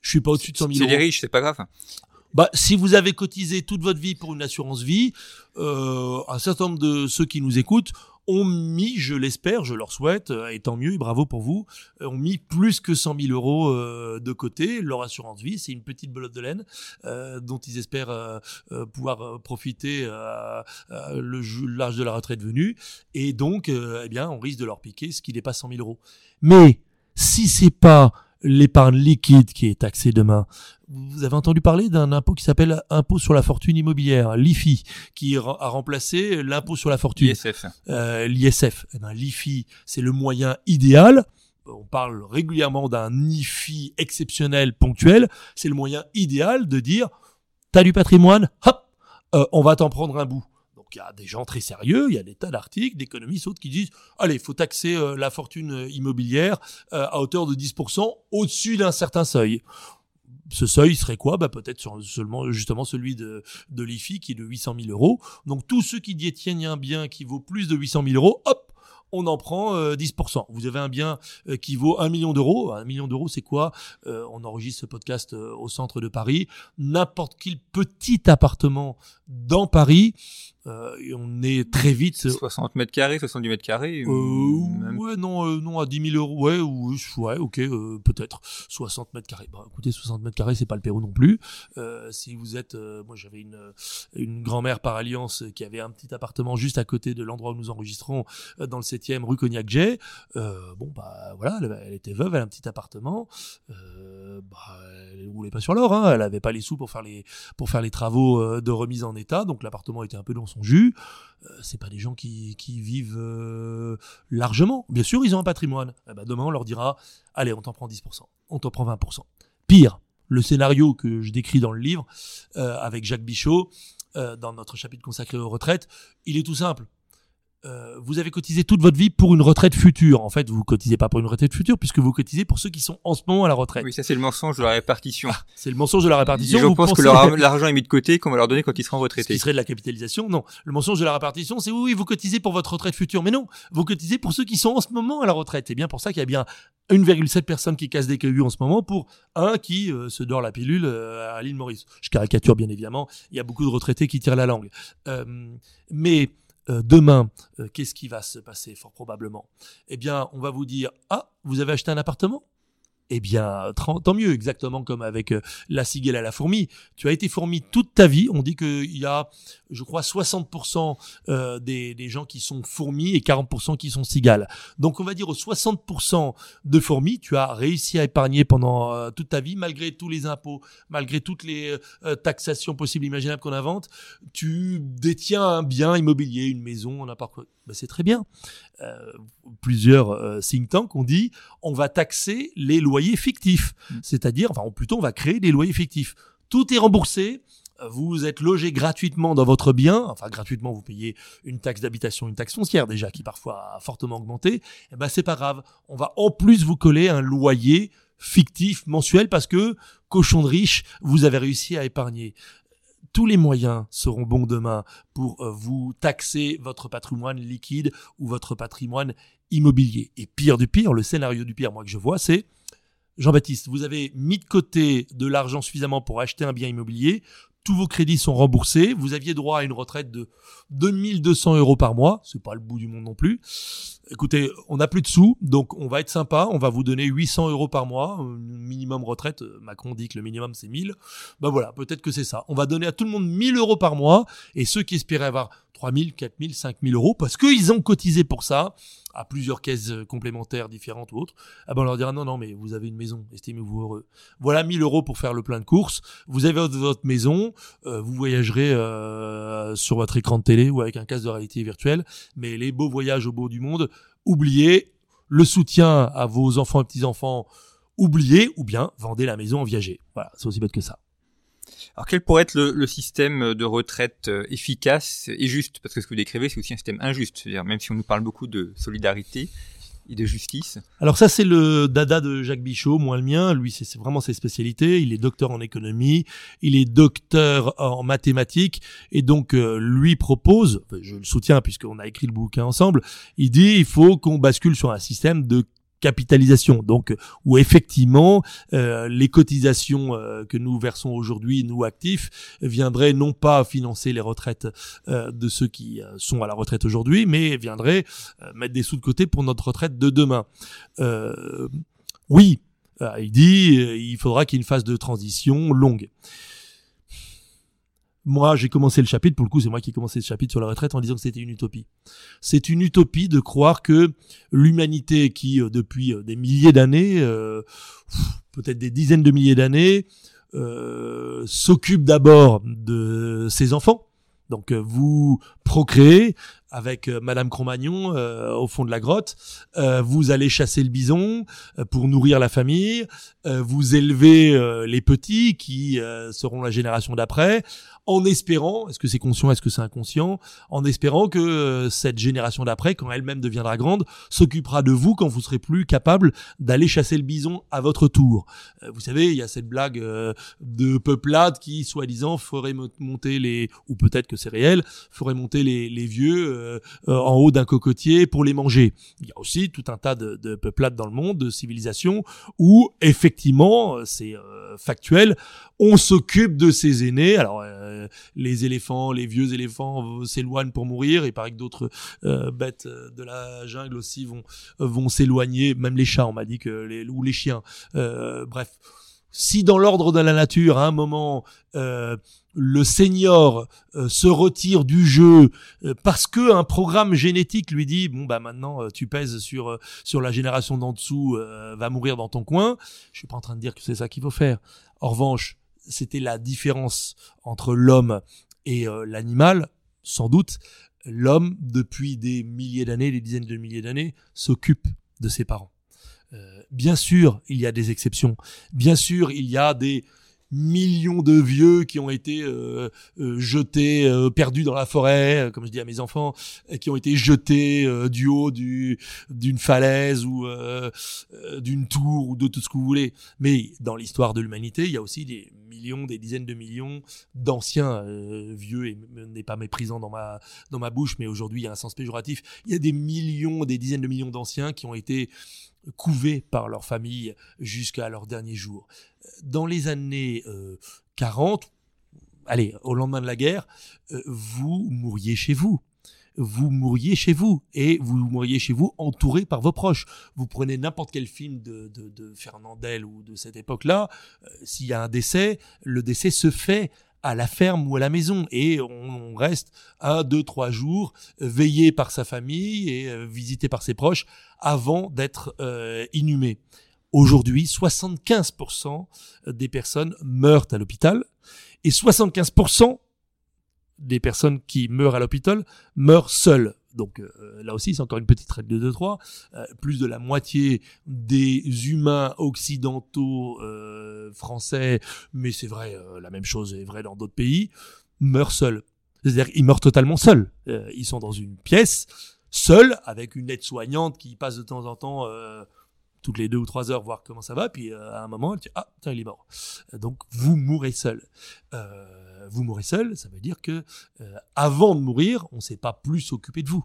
je suis pas au-dessus de 100 000 euros. C'est des riches, c'est pas grave. Bah, si vous avez cotisé toute votre vie pour une assurance vie, euh, un certain nombre de ceux qui nous écoutent ont mis, je l'espère, je leur souhaite, euh, et tant mieux, et bravo pour vous, euh, ont mis plus que 100 000 euros de côté. Leur assurance vie, c'est une petite belote de laine dont ils espèrent pouvoir profiter le l'âge de la retraite venu. Et donc, eh bien, on risque de leur piquer ce qui pas 100 000 euros. Mais si c'est pas l'épargne liquide qui est taxée demain. Vous avez entendu parler d'un impôt qui s'appelle impôt sur la fortune immobilière, l'IFI, qui a remplacé l'impôt sur la fortune. L'ISF. Euh, L'ISF. Eh ben, L'IFI, c'est le moyen idéal. On parle régulièrement d'un IFI exceptionnel, ponctuel. C'est le moyen idéal de dire, t'as du patrimoine, hop, euh, on va t'en prendre un bout. Il y a des gens très sérieux, il y a des tas d'articles, d'économistes autres qui disent allez, il faut taxer euh, la fortune euh, immobilière euh, à hauteur de 10% au-dessus d'un certain seuil. Ce seuil serait quoi? Bah, Peut-être seulement justement celui de, l'IFI qui est de 800 000 euros. Donc tous ceux qui détiennent un bien qui vaut plus de 800 000 euros, hop, on en prend 10%. Vous avez un bien qui vaut 1 million d'euros. Un million d'euros, c'est quoi? On enregistre ce podcast au centre de Paris. N'importe quel petit appartement dans Paris euh, et on est très vite. 60 mètres carrés, 70 mètres carrés. Euh, Ouais, non, euh, non, à 10 000 euros, ouais, ou, ouais, ok, euh, peut-être 60 mètres carrés. Bah, écoutez, 60 mètres carrés, c'est pas le Pérou non plus. Euh, si vous êtes, moi, j'avais une une grand-mère par alliance qui avait un petit appartement juste à côté de l'endroit où nous enregistrons, dans le 7e rue Cognac-J. bon, bah voilà, elle, était veuve, elle a un petit appartement. bah, elle roulait pas sur l'or, hein, elle avait pas les sous pour faire les pour faire les travaux de remise en état, donc l'appartement était un peu dans son jus. Euh, c'est pas des gens qui, vivent euh, largement. Bien sûr, ils ont un patrimoine. Eh ben, demain, on leur dira allez, on t'en prend 10%, on t'en prend 20%. Pire, le scénario que je décris dans le livre euh, avec Jacques Bichot, dans notre chapitre consacré aux retraites, il est tout simple. Euh, vous avez cotisé toute votre vie pour une retraite future. En fait, vous cotisez pas pour une retraite future puisque vous cotisez pour ceux qui sont en ce moment à la retraite. Oui, ça c'est le mensonge de la répartition. Ah, c'est le mensonge de la répartition. Je pense que l'argent est mis de côté qu'on va leur donner quand ils seront retraités. Ce qui serait de la capitalisation Non. Le mensonge de la répartition, c'est oui, oui, vous cotisez pour votre retraite future. Mais non, vous cotisez pour ceux qui sont en ce moment à la retraite. C'est bien pour ça qu'il y a bien 1,7 personnes qui cassent des cailloux en ce moment pour un qui euh, se dort la pilule euh, à l'île Maurice. Je caricature bien évidemment. Il y a beaucoup de retraités qui tirent la langue. mais euh, demain, euh, qu'est-ce qui va se passer fort probablement? Eh bien, on va vous dire ah, vous avez acheté un appartement? Eh bien, tant mieux, exactement comme avec euh, la cigale à la fourmi. Tu as été fourmi toute ta vie. On dit qu'il y a, je crois, 60% euh, des, gens qui sont fourmis et 40% qui sont cigales. Donc, on va dire aux 60% de fourmis, tu as réussi à épargner pendant euh, toute ta vie, malgré tous les impôts, malgré toutes les taxations possibles, imaginables qu'on invente. Tu détiens un bien immobilier, une maison, n'importe quoi. Ben, c'est très bien. Euh, plusieurs euh, think tanks ont dit on va taxer les loyers fictifs, mm. c'est-à-dire, enfin, plutôt on va créer des loyers fictifs. Tout est remboursé. Vous êtes logé gratuitement dans votre bien, enfin gratuitement vous payez une taxe d'habitation, une taxe foncière déjà qui parfois a fortement augmenté. Et eh ben c'est pas grave, on va en plus vous coller un loyer fictif mensuel parce que cochon de riche, vous avez réussi à épargner tous les moyens seront bons demain pour euh, vous taxer votre patrimoine liquide ou votre patrimoine immobilier. Et pire du pire, le scénario du pire, moi que je vois, c'est Jean-Baptiste, vous avez mis de côté de l'argent suffisamment pour acheter un bien immobilier, tous vos crédits sont remboursés, vous aviez droit à une retraite de 2200 euros par mois, c'est pas le bout du monde non plus. Écoutez, on n'a plus de sous, donc on va être sympa, on va vous donner 800 euros par mois, minimum retraite, Macron dit que le minimum c'est 1000, ben voilà, peut-être que c'est ça. On va donner à tout le monde 1000 euros par mois, et ceux qui espéraient avoir 3 000, 4 000, 5 000 euros, parce qu'ils ont cotisé pour ça, à plusieurs caisses euh, complémentaires différentes ou autres, ah ben on leur dira non, non, mais vous avez une maison, estimez-vous heureux. Voilà 1000 euros pour faire le plein de courses, vous avez votre, maison, euh, vous voyagerez euh, sur votre écran de télé ou avec un casque de réalité virtuelle, mais les beaux voyages au bout du monde, oubliez, le soutien à vos enfants et petits-enfants, oubliez, ou bien vendez la maison en viager. Voilà, c'est aussi bête que ça. Alors quel pourrait être le, système de retraite euh, efficace et juste? Parce que ce que vous décrivez, c'est aussi un système injuste. C'est-à-dire, même si on nous parle beaucoup de solidarité Alors ça, c'est le dada de Jacques Bichot, moins le mien. Lui, c'est vraiment ses spécialités. Il est docteur en économie, il est docteur en mathématiques, et donc euh, lui propose, je le soutiens puisqu'on a écrit le bouquin ensemble, il dit il faut qu'on bascule sur un système de capitalisation, donc où effectivement euh, les cotisations euh, que nous versons aujourd'hui, nous actifs, viendraient non pas financer les retraites euh, de ceux qui sont à la retraite aujourd'hui, mais viendraient mettre des sous de côté pour notre retraite de demain. oui, il dit il faudra qu'il y ait une phase de transition longue moi, j'ai commencé le chapitre, pour le coup, c'est moi qui ai commencé ce chapitre sur la retraite en disant que c'était une utopie. C'est une utopie de croire que l'humanité qui, euh, depuis euh, des milliers d'années, euh, peut-être des dizaines de milliers d'années, s'occupe d'abord de ses enfants. Donc vous procréez, avec euh, Madame Cro-Magnon euh, au fond de la grotte. Euh, vous allez chasser le bison pour nourrir la famille. vous élevez les petits qui seront la génération d'après, en espérant, est-ce que c'est conscient, est-ce que c'est inconscient, en espérant que cette génération d'après, quand elle-même deviendra grande, s'occupera de vous quand vous serez plus capable d'aller chasser le bison à votre tour. vous savez, il y a cette blague de peuplade qui, soi-disant, ferait monter les, ou peut-être que c'est réel, ferait monter les, les vieux euh, euh, en haut d'un cocotier pour les manger. Il y a aussi tout un tas de, de peuplades dans le monde, de civilisations, où effectivement, euh, c'est factuel, on s'occupe de ses aînés. Alors les éléphants, les vieux éléphants s'éloignent pour mourir. Il paraît que d'autres bêtes de la jungle aussi vont s'éloigner. Même les chats, on m'a dit que les ou les chiens. bref, si dans l'ordre de la nature, à un moment, euh, le senior euh, se retire du jeu euh, parce que un programme génétique lui dit bon bah maintenant tu pèses sur sur la génération d'en dessous va mourir dans ton coin je suis pas en train de dire que c'est ça qu'il faut faire en revanche c'était la différence entre l'homme et l'animal sans doute. L'homme depuis des milliers d'années des dizaines de milliers d'années s'occupe de ses parents. Bien sûr il y a des exceptions. Bien sûr il y a des millions de vieux qui ont été euh, euh, jetés, euh, perdus dans la forêt, comme je dis à mes enfants, qui ont été jetés du haut du d'une falaise ou d'une tour ou de tout ce que vous voulez. Mais dans l'histoire de l'humanité, il y a aussi des millions, des dizaines de millions d'anciens vieux et n'est pas méprisant dans ma dans ma bouche, mais aujourd'hui il y a un sens péjoratif. Il y a des millions, des dizaines de millions d'anciens qui ont été couvés par leur famille jusqu'à leur dernier jour. Dans les années 40, euh, allez, au lendemain de la guerre, euh, vous mouriez chez vous. vous mourriez chez vous et vous mourriez chez vous entouré par vos proches. Vous prenez n'importe quel film de, de, de, Fernandel ou de cette époque-là, euh, s'il y a un décès, le décès se fait à la ferme ou à la maison et on, reste un, deux, trois jours veillé par sa famille et euh, visité par ses proches avant d'être inhumé. Aujourd'hui, 75% des personnes meurent à l'hôpital et 75% des personnes qui meurent à l'hôpital meurent seules. Donc euh, là aussi, c'est encore une petite règle de 2-3. Euh, plus de la moitié des humains occidentaux euh, français, mais c'est vrai, la même chose est vraie dans d'autres pays, meurent seuls. C'est-à-dire ils meurent totalement seuls. ils sont dans une pièce, seuls, avec une aide-soignante qui passe de temps en temps toutes les deux ou trois heures voir comment ça va, puis à un moment, ah tiens il est mort. Donc vous mourrez seul. Euh, vous mourrez seul, ça veut dire que euh, avant de mourir, on ne s'est pas plus s'occuper de vous.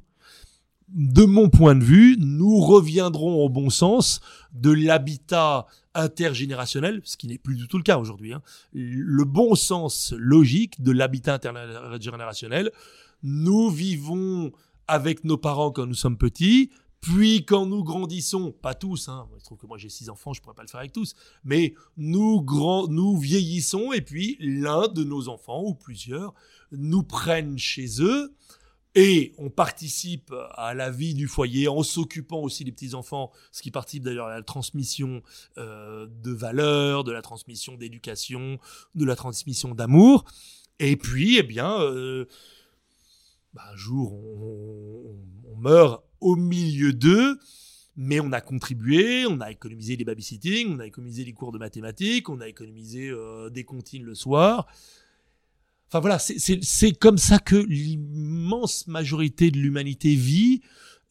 De mon point de vue, nous reviendrons au bon sens de l'habitat intergénérationnel, ce qui n'est plus du tout le cas aujourd'hui. Hein. Le bon sens logique de l'habitat intergénérationnel. Nous vivons avec nos parents quand nous sommes petits, puis quand nous grandissons, pas tous, hein, je trouve que moi j'ai six enfants, je pourrais pas le faire avec tous, mais nous grand, nous vieillissons et puis l'un de nos enfants ou plusieurs nous prennent chez eux et on participe à la vie du foyer en s'occupant aussi des petits enfants, ce qui participe d'ailleurs à la transmission euh, de valeurs, de la transmission d'éducation, de la transmission d'amour. Et puis, eh bien, euh, bah, un jour on, meurt au milieu d'eux, mais on a contribué, on a économisé les babysitting, on a économisé les cours de mathématiques, on a économisé euh, des comptines le soir. Enfin voilà, c'est comme ça que l'immense majorité de l'humanité vit.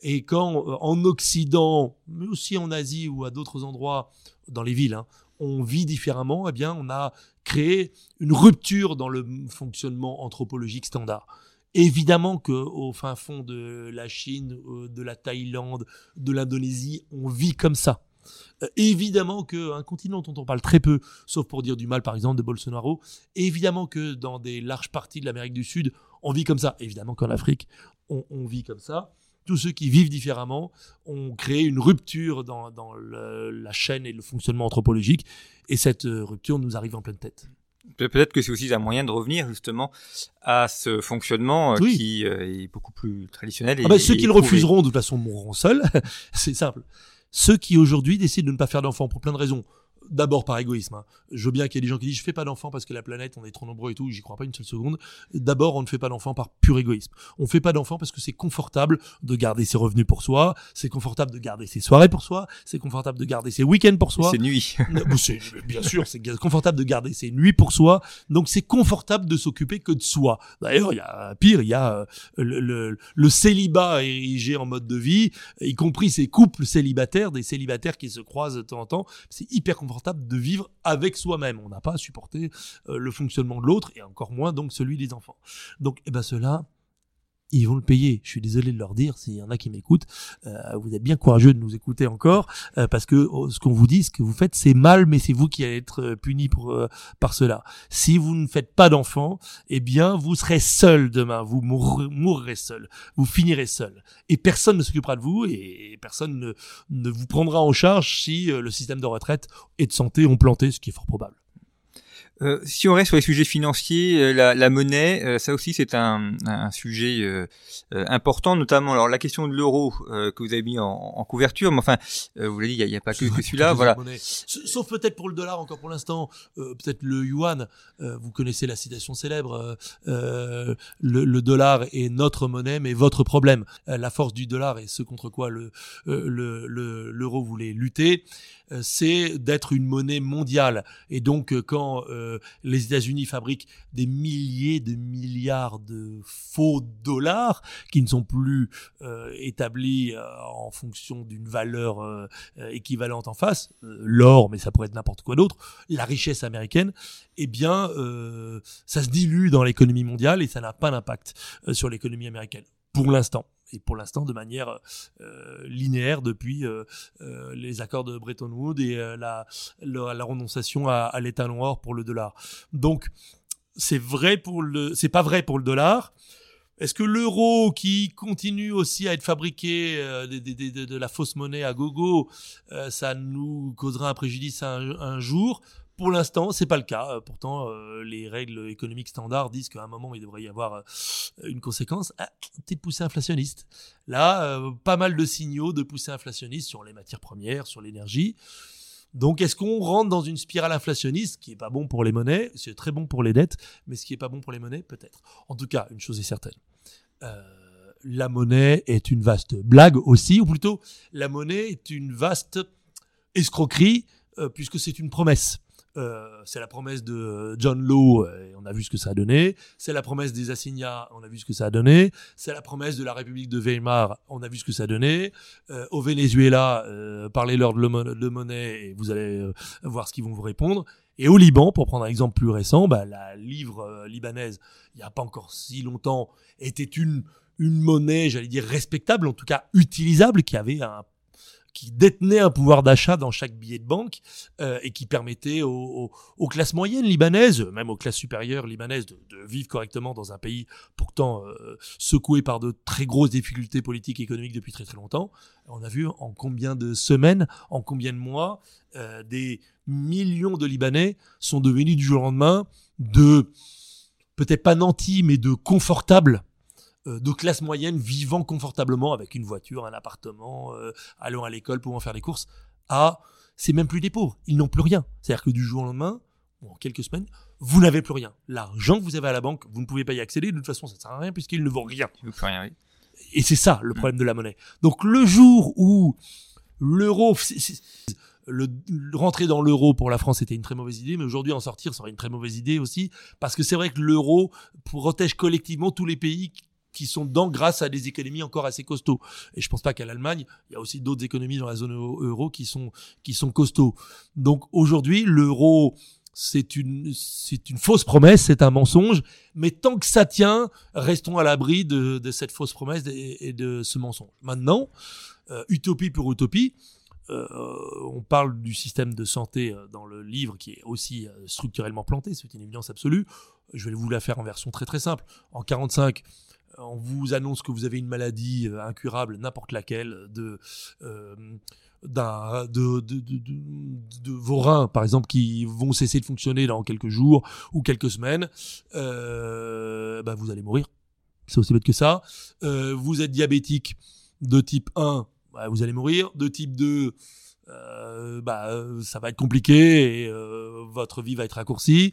Et quand euh, en Occident, mais aussi en Asie ou à d'autres endroits, dans les villes, hein, on vit différemment, eh bien on a créé une rupture dans le fonctionnement anthropologique standard. Évidemment que au fin fond de la Chine, euh, de la Thaïlande, de l'Indonésie, on vit comme ça. Euh, évidemment qu'un continent dont on parle très peu, sauf pour dire du mal par exemple de Bolsonaro, évidemment que dans des larges parties de l'Amérique du Sud, on vit comme ça. Évidemment qu'en Afrique, on, vit comme ça. Tous ceux qui vivent différemment ont créé une rupture dans, la chaîne et le fonctionnement anthropologique, et cette euh, rupture nous arrive en pleine tête. Peut-être que c'est aussi un moyen de revenir justement à ce fonctionnement euh, qui euh, est beaucoup plus traditionnel. Ah bah, ceux qui le refuseront de toute façon mourront seuls. c'est simple. Ceux qui aujourd'hui décident de ne pas faire d'enfants pour plein de raisons, d'abord par égoïsme. Hein. Je veux bien qu'il y ait des gens qui disent je fais pas d'enfants parce que la planète on est trop nombreux et tout, j'y crois pas une seule seconde. D'abord, on ne fait pas d'enfants par pur égoïsme. On fait pas d'enfants parce que c'est confortable de garder ses revenus pour soi, c'est confortable de garder ses soirées pour soi, c'est confortable de garder ses week-ends pour soi. C'est nuit. bien sûr, c'est confortable de garder ses nuits pour soi. Donc c'est confortable de s'occuper que de soi. D'ailleurs, il y a pire, il y a euh, le, le, le célibat érigé en mode de vie, y compris ces couples célibataires, des célibataires qui se croisent de temps en temps. C'est hyper confortable de vivre avec soi-même. On n'a pas à supporter euh, le fonctionnement de l'autre et encore moins donc celui des enfants. Donc, eh ben cela, ils vont le payer. Je suis désolé de leur dire, s'il y en a qui m'écoutent, euh, vous êtes bien courageux de nous écouter encore, euh, parce que oh, ce qu'on vous dit, ce que vous faites, c'est mal, mais c'est vous qui allez être euh, puni pour par cela. Si vous ne faites pas d'enfants, eh bien, vous serez seul demain, vous mourrez, seul, vous finirez seul, et personne ne s'occupera de vous, et personne ne, ne vous prendra en charge si le système de retraite et de santé ont planté, ce qui est fort probable. Euh, si on reste sur les sujets financiers, euh, la, la monnaie, euh, ça aussi c'est un, un, sujet important, notamment alors la question de l'euro que vous avez mis en, en couverture, mais enfin vous l'avez dit, il n'y a, pas que, que celui-là, voilà. Sauf peut-être pour le dollar encore pour l'instant, peut-être le yuan. vous connaissez la citation célèbre le, le, dollar est notre monnaie, mais votre problème. la force du dollar et ce contre quoi le l'euro le, l'euro voulait lutter, c'est d'être une monnaie mondiale. Et donc quand euh, les États-Unis fabriquent des milliers de milliards de faux dollars qui ne sont plus euh, établis euh, en fonction d'une valeur équivalente en face, l'or, mais ça pourrait être n'importe quoi d'autre, la richesse américaine, eh bien, ça se dilue dans l'économie mondiale et ça n'a pas d'impact sur l'économie américaine pour l'instant et pour l'instant de manière euh, linéaire depuis euh, euh, les accords de Bretton Woods et la, la, renonciation à, à l'étalon or pour le dollar. Donc c'est vrai pour le, c'est pas vrai pour le dollar. Est-ce que l'euro qui continue aussi à être fabriqué de, la fausse monnaie à gogo, ça nous causera un préjudice un jour? Pour l'instant, c'est pas le cas. Euh, pourtant, euh, les règles économiques standards disent qu'à un moment, il devrait y avoir euh, une conséquence. Ah, petite poussée inflationniste. Là, pas mal de signaux de poussée inflationniste sur les matières premières, sur l'énergie. Donc, est-ce qu'on rentre dans une spirale inflationniste qui est pas bon pour les monnaies? C'est très bon pour les dettes, mais ce qui est pas bon pour les monnaies, peut-être. En tout cas, une chose est certaine. La monnaie est une vaste blague aussi, ou plutôt, la monnaie est une vaste escroquerie, puisque c'est une promesse. Euh, c'est la promesse de John Law, et on a vu ce que ça a donné. C'est la promesse des assignats, on a vu ce que ça a donné. C'est la promesse de la République de Weimar, on a vu ce que ça a donné. Euh, au Venezuela, euh, parlez-leur de, de, monnaie et vous allez euh, voir ce qu'ils vont vous répondre. Et au Liban, pour prendre un exemple plus récent, bah, la livre euh, libanaise, il n'y a pas encore si longtemps, était une une monnaie, j'allais dire respectable, en tout cas utilisable, qui avait un qui détenait un pouvoir d'achat dans chaque billet de banque euh, et qui permettait aux, aux, aux, classes moyennes libanaises, même aux classes supérieures libanaises, de, de vivre correctement dans un pays pourtant euh, secoué par de très grosses difficultés politiques et économiques depuis très très longtemps. On a vu en combien de semaines, en combien de mois, euh, des millions de Libanais sont devenus du jour au lendemain de peut-être pas nantis, mais de confortables de classe moyenne vivant confortablement avec une voiture, un appartement, euh, allant à l'école, pouvant faire des courses, à c'est même plus des pauvres, ils n'ont plus rien. C'est-à-dire que du jour au lendemain, ou en quelques semaines, vous n'avez plus rien. L'argent que vous avez à la banque, vous ne pouvez pas y accéder, de toute façon ça ne sert à rien puisqu'il ne vaut rien. Il vaut rien oui. Et c'est ça le problème de la monnaie. Donc le jour où l'euro, le, rentrer dans l'euro pour la France était une très mauvaise idée, mais aujourd'hui en sortir serait une très mauvaise idée aussi, parce que c'est vrai que l'euro protège collectivement tous les pays qui sont dedans grâce à des économies encore assez costauds. Et je pense pas qu'à l'Allemagne, il y a aussi d'autres économies dans la zone euro qui sont qui sont costauds. Donc aujourd'hui, l'euro c'est une c'est une fausse promesse, c'est un mensonge, mais tant que ça tient, restons à l'abri de, de cette fausse promesse et de ce mensonge. Maintenant, euh, utopie pour utopie, euh, on parle du système de santé euh, dans le livre qui est aussi structurellement planté, c'est une évidence absolue. Je vais vous la faire en version très très simple. En 45, on vous annonce que vous avez une maladie euh, incurable, n'importe laquelle, de, euh, d'un, de, de, de, de, vos reins, par exemple, qui vont cesser de fonctionner dans quelques jours ou quelques semaines, euh, bah vous allez mourir. C'est aussi bête que ça. Euh, vous êtes diabétique de type 1, bah vous allez mourir. De type 2, euh, bah, ça va être compliqué et euh, votre vie va être raccourcie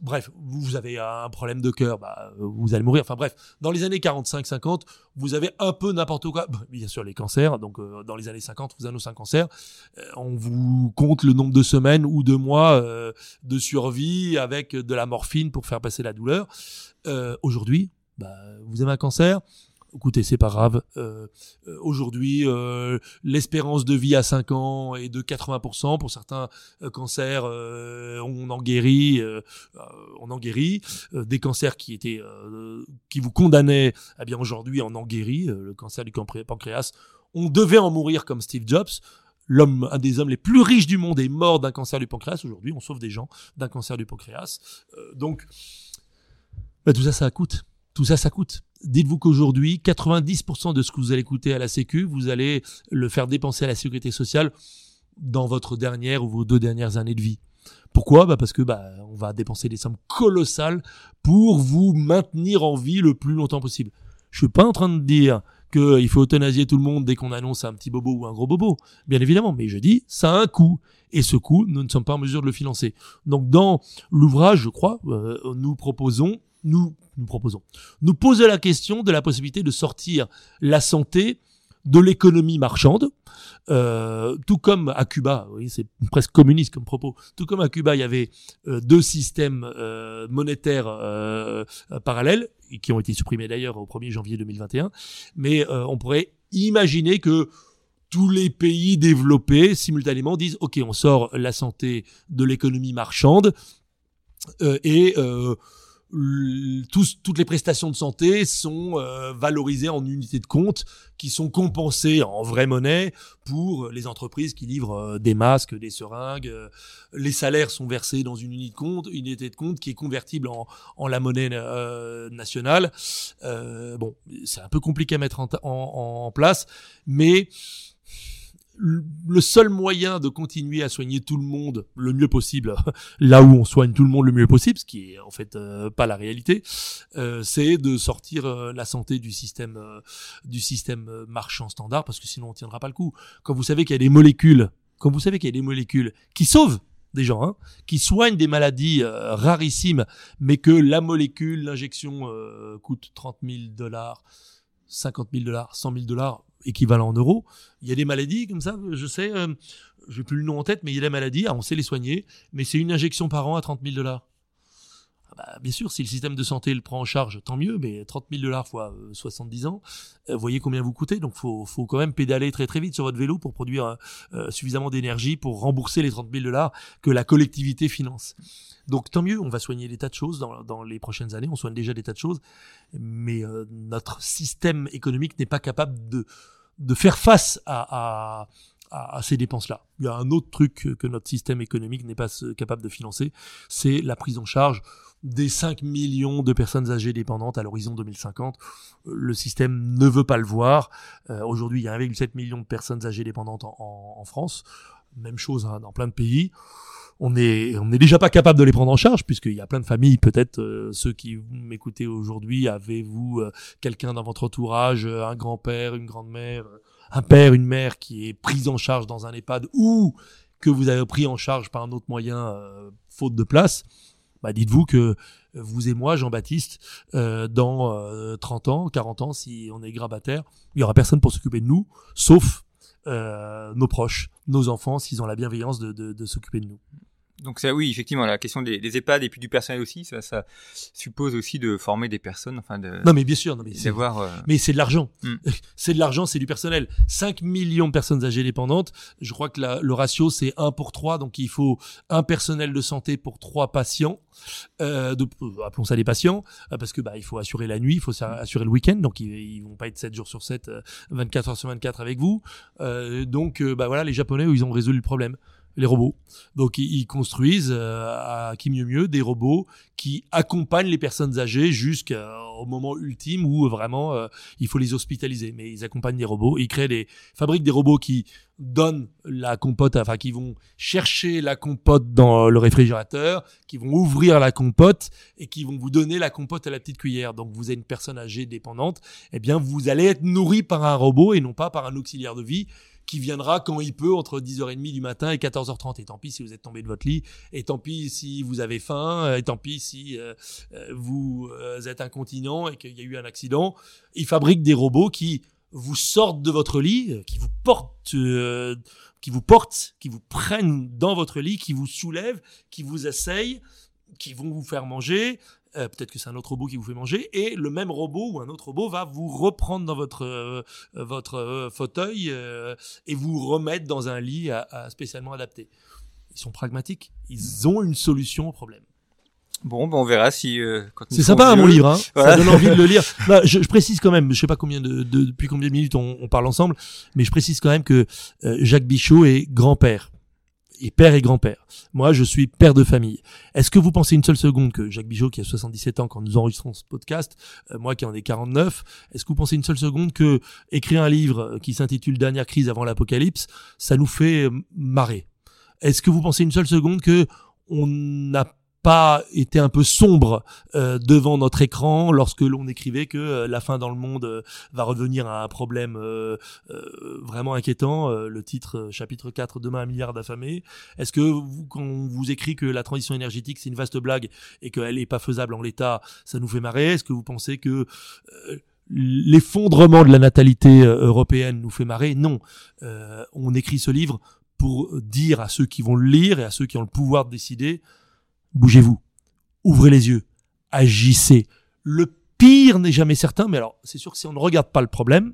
bref, vous avez un problème de cœur, bah, vous allez mourir. Enfin bref, dans les années 45-50, vous avez un peu n'importe quoi. Bien sûr, les cancers. Donc euh, dans les années 50, vous annoncez un cancer. Euh, on vous compte le nombre de semaines ou de mois euh, de survie avec de la morphine pour faire passer la douleur. Aujourd'hui, bah, vous avez un cancer écoutez, c'est pas grave. Euh, Aujourd'hui, euh, l'espérance de vie à 5 ans est de 80%. Pour certains euh, cancers, euh, on en guérit, euh, on en guérit. des cancers qui étaient, qui vous condamnaient, eh bien aujourd'hui, on en guérit. le cancer du pancréas, on devait en mourir comme Steve Jobs l'homme, un des hommes les plus riches du monde est mort d'un cancer du pancréas. Aujourd'hui, on sauve des gens d'un cancer du pancréas. Euh, donc, bah, tout ça, ça coûte. Tout ça, ça coûte. Dites-vous qu'aujourd'hui, 90% de ce que vous allez coûter à la Sécu, vous allez le faire dépenser à la sécurité sociale dans votre dernière ou vos deux dernières années de vie. Pourquoi? Bah Parce que bah, on va dépenser des sommes colossales pour vous maintenir en vie le plus longtemps possible. Je suis pas en train de dire qu'il faut euthanasier tout le monde dès qu'on annonce un petit bobo ou un gros bobo, bien évidemment, mais je dis ça a un coût. Et ce coût, nous ne sommes pas en mesure de le financer. Donc dans l'ouvrage, je crois, euh, nous proposons nous, nous proposons, nous poser la question de la possibilité de sortir la santé de l'économie marchande, euh, tout comme à Cuba, oui, c'est presque communiste comme propos, tout comme à Cuba, il y avait euh, deux systèmes euh, monétaires parallèles, qui ont été supprimés d'ailleurs au 1er janvier 2021, mais on pourrait imaginer que tous les pays développés simultanément disent, OK, on sort la santé de l'économie marchande, et tous, toutes les prestations de santé sont euh, valorisées en unités de compte qui sont compensées en vraie monnaie pour les entreprises qui livrent euh, des masques, des seringues. euh, les salaires sont versés dans une unité de compte, une unité de compte qui est convertible en, en la monnaie euh, nationale. Euh, bon, c'est un peu compliqué à mettre en, en- en place, mais le seul moyen de continuer à soigner tout le monde le mieux possible, là où on soigne tout le monde le mieux possible, ce qui est en fait euh, pas la réalité, euh, c'est de sortir euh, la santé du système euh, du système euh, marchand standard, parce que sinon on tiendra pas le coup. Quand vous savez qu'il y a des molécules, quand vous savez qu'il y a des molécules qui sauvent des gens, hein, qui soignent des maladies euh, rarissimes, mais que la molécule, l'injection euh, coûte 30 000 dollars, 50 000 dollars, 100 000 dollars, équivalent en euros. Il y a des maladies comme ça, je sais, euh, j'ai plus le nom en tête, mais il y a des maladies, ah, on sait les soigner, mais c'est une injection par an à 30 000 dollars. Ah bah, bien sûr, si le système de santé le prend en charge, tant mieux, mais 30 000 dollars fois euh, 70 ans, euh, vous voyez combien vous coûtez, donc faut, faut quand même pédaler très très vite sur votre vélo pour produire euh, euh, suffisamment d'énergie pour rembourser les 30 000 dollars que la collectivité finance. Donc tant mieux, on va soigner des tas de choses dans, dans les prochaines années, on soigne déjà des tas de choses, mais euh, notre système économique n'est pas capable de, de faire face à, à, à, ces dépenses-là. Il y a un autre truc que notre système économique n'est pas euh, capable de financer, c'est la prise en charge des 5 millions de personnes âgées dépendantes à l'horizon 2050. Euh, Le système ne veut pas le voir. Euh, Aujourd'hui, il y a 1,7 million de personnes âgées dépendantes en, en- en France. Même chose hein, dans plein de pays. On est, on n'est déjà pas capable de les prendre en charge puisqu'il y a plein de familles. Peut-être euh, ceux qui m'écoutez aujourd'hui, avez-vous euh, quelqu'un dans votre entourage, euh, un grand-père, une grand-mère, euh, un père, une mère qui est prise en charge dans un EHPAD ou que vous avez pris en charge par un autre moyen faute de place? Bah dites-vous que vous et moi, Jean-Baptiste, euh, dans euh, 30 ans, 40 ans, si on est grabataire, il y aura personne pour s'occuper de nous, sauf euh, nos proches, nos enfants, s'ils ont la bienveillance de s'occuper de nous. Donc ça, oui, effectivement, la question des, des EHPAD et puis du personnel aussi, ça, ça suppose aussi de former des personnes, enfin de Non mais bien sûr, non mais c'est euh, mais c'est de l'argent. Mm. C'est de l'argent, c'est du personnel. 5 millions de personnes âgées dépendantes. Je crois que la- le ratio, c'est 1 pour 3. Donc, il faut un personnel de santé pour 3 patients. Euh, de, euh, appelons ça des patients. euh, parce que, bah, il faut assurer la nuit, il faut assurer le week-end. Donc, ils, ils vont pas être 7 jours sur 7, euh, 24 heures sur 24 avec vous. Euh, donc, euh, bah, voilà, les Japonais, ils ont résolu le problème. Les robots. Donc, ils, construisent, euh, à qui mieux mieux, des robots qui accompagnent les personnes âgées jusqu'au moment ultime où vraiment euh, il faut les hospitaliser. Mais ils accompagnent des robots, ils créent des fabriquent des robots qui donnent la compote, enfin qui vont chercher la compote dans le réfrigérateur, qui vont ouvrir la compote et qui vont vous donner la compote à la petite cuillère. Donc vous êtes une personne âgée dépendante, eh bien vous allez être nourri par un robot et non pas par un auxiliaire de vie qui viendra quand il peut entre 10h30 du matin et 14h30. Et tant pis si vous êtes tombé de votre lit, et tant pis si vous avez faim, et tant pis si euh, euh, vous euh, êtes incontinent et qu'il y a eu un accident. Ils fabriquent des robots qui vous sortent de votre lit, euh, qui vous portent, euh, qui vous portent, qui vous prennent dans votre lit, qui vous soulèvent, qui vous asseyent, qui vont vous faire manger. Euh, Peut-être que c'est un autre robot qui vous fait manger, et le même robot ou un autre robot va vous reprendre dans votre euh, votre euh, fauteuil euh, et vous remettre dans un lit à- à spécialement adapté. Ils sont pragmatiques, ils ont une solution au problème. Bon, ben on verra si. euh, C'est sympa hein, mon vieux- livre, hein. Voilà. ça donne envie de le lire. Bah, je, je précise quand même, je sais pas combien de, de- depuis combien de minutes on, on parle ensemble, mais je précise quand même que euh, Jacques Bichot est grand-père et père et grand-père. Moi, je suis père de famille. Est-ce que vous pensez une seule seconde que Jacques Bichot, qui a 77 ans quand nous enregistrons ce podcast, euh, moi qui en ai 49, est-ce que vous pensez une seule seconde que écrire un livre euh, qui s'intitule Dernière crise avant l'apocalypse, ça nous fait euh, marrer? Est-ce que vous pensez une seule seconde que on n'a pas été un peu sombre euh, devant notre écran lorsque l'on écrivait que euh, la fin dans le monde euh, va redevenir un problème euh, vraiment inquiétant. Le titre chapitre 4 demain un milliard d'affamés. Est-ce que vous, quand on vous écrit que la transition énergétique c'est une vaste blague et qu'elle n'est pas faisable en l'état, ça nous fait marrer? Est-ce que vous pensez que l'effondrement de la natalité européenne nous fait marrer? Non. On écrit ce livre pour dire à ceux qui vont le lire et à ceux qui ont le pouvoir de décider bougez-vous, ouvrez les yeux, agissez. Le pire n'est jamais certain, mais alors c'est sûr que si on ne regarde pas le problème,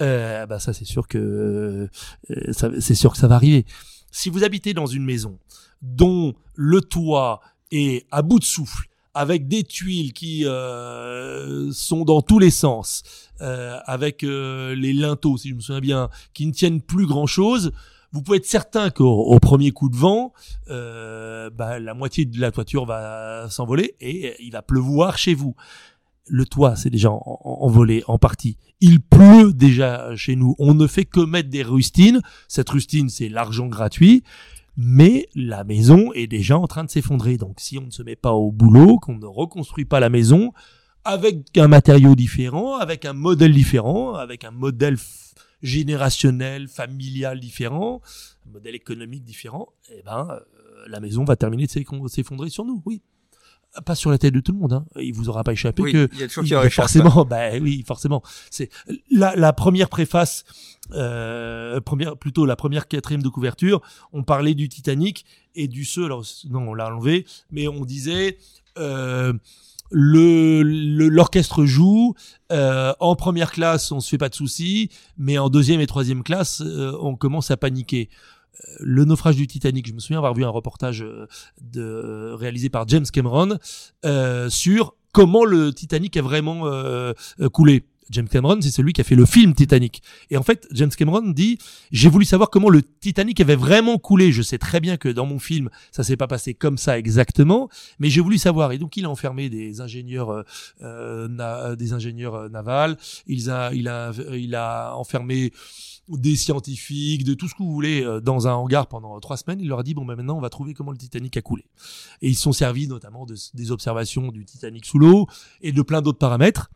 euh, bah ça c'est sûr que euh, c'est sûr que ça va arriver. Si vous habitez dans une maison dont le toit est à bout de souffle, avec des tuiles qui euh, sont dans tous les sens, euh, avec euh, les linteaux, si je me souviens bien, qui ne tiennent plus grand-chose, vous pouvez être certain qu'au au premier coup de vent, euh, bah, la moitié de la toiture va s'envoler et il va pleuvoir chez vous. Le toit, c'est déjà en- en- envolé en partie. Il pleut déjà chez nous. On ne fait que mettre des rustines. Cette rustine, c'est l'argent gratuit. Mais la maison est déjà en train de s'effondrer. Donc si on ne se met pas au boulot, qu'on ne reconstruit pas la maison, avec un matériau différent, avec un modèle différent, avec un modèle générationnel, familial différent, un modèle économique différent, eh ben, euh, la maison va terminer de s'effondrer sur nous, oui. Pas sur la tête de tout le monde, hein. Il vous aura pas échappé Oui, que il y a toujours qui forcément, bah oui, forcément. C'est la, la première préface, euh, première, plutôt la première quatrième de couverture. On parlait du Titanic et du ce. Alors non, on l'a enlevé, mais on disait euh, le l'orchestre joue euh, en première classe, on se fait pas de soucis, mais en deuxième et troisième classe, euh, on commence à paniquer. Euh, Le naufrage du Titanic, je me souviens avoir vu un reportage euh, de, réalisé par James Cameron euh, sur comment le Titanic a vraiment euh, coulé. James Cameron, c'est celui qui a fait le film Titanic. Et en fait, James Cameron dit, j'ai voulu savoir comment le Titanic avait vraiment coulé. Je sais très bien que dans mon film, ça s'est pas passé comme ça exactement, mais j'ai voulu savoir. Et donc, il a enfermé des ingénieurs, euh, euh, des ingénieurs euh, navals. Il a, il a, il a enfermé des scientifiques, de tout ce que vous voulez, euh, dans un hangar pendant trois semaines. Il leur a dit bon, ben maintenant, on va trouver comment le Titanic a coulé. Et ils se sont servis notamment de, des observations du Titanic sous l'eau et de plein d'autres paramètres.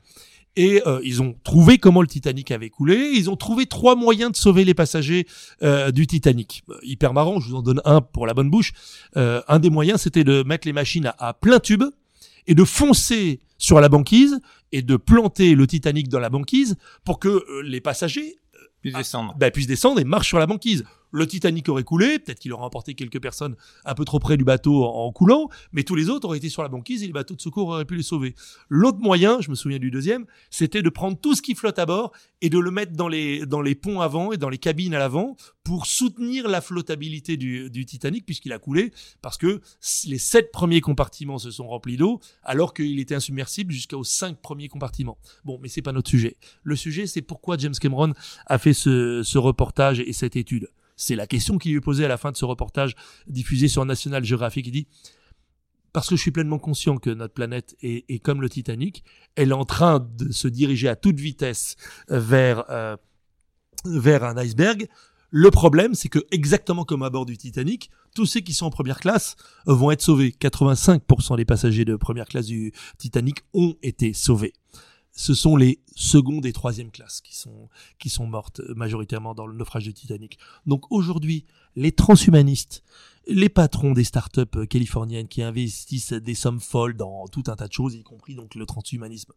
Et euh, ils ont trouvé comment le Titanic avait coulé. Ils ont trouvé trois moyens de sauver les passagers euh, du Titanic. Euh, hyper marrant, je vous en donne un pour la bonne bouche. Euh, un des moyens, c'était de mettre les machines à, à plein tube et de foncer sur la banquise et de planter le Titanic dans la banquise pour que euh, les passagers Puis descendre. bah, puisse descendre et marche sur la banquise. Le Titanic aurait coulé, peut-être qu'il aurait emporté quelques personnes un peu trop près du bateau en, coulant, mais tous les autres auraient été sur la banquise et les bateaux de secours auraient pu les sauver. L'autre moyen, je me souviens du deuxième, c'était de prendre tout ce qui flotte à bord et de le mettre dans les, dans les ponts avant et dans les cabines à l'avant pour soutenir la flottabilité du, du Titanic puisqu'il a coulé parce que les sept premiers compartiments se sont remplis d'eau alors qu'il était insubmersible jusqu'aux cinq premiers compartiments. Bon, mais c'est pas notre sujet. Le sujet, c'est pourquoi James Cameron a fait ce, ce reportage et cette étude. C'est la question qui lui est posée à la fin de ce reportage diffusé sur National Geographic. Il dit parce que je suis pleinement conscient que notre planète est, est comme le Titanic, elle est en train de se diriger à toute vitesse vers euh, vers un iceberg. Le problème, c'est que exactement comme à bord du Titanic, tous ceux qui sont en première classe vont être sauvés. 85% des passagers de première classe du Titanic ont été sauvés. Ce sont les secondes et troisième classes qui sont qui sont mortes euh, majoritairement dans le naufrage du Titanic. Donc aujourd'hui, les transhumanistes, les patrons des startups euh, californiennes qui investissent des sommes folles dans tout un tas de choses, y compris donc le transhumanisme.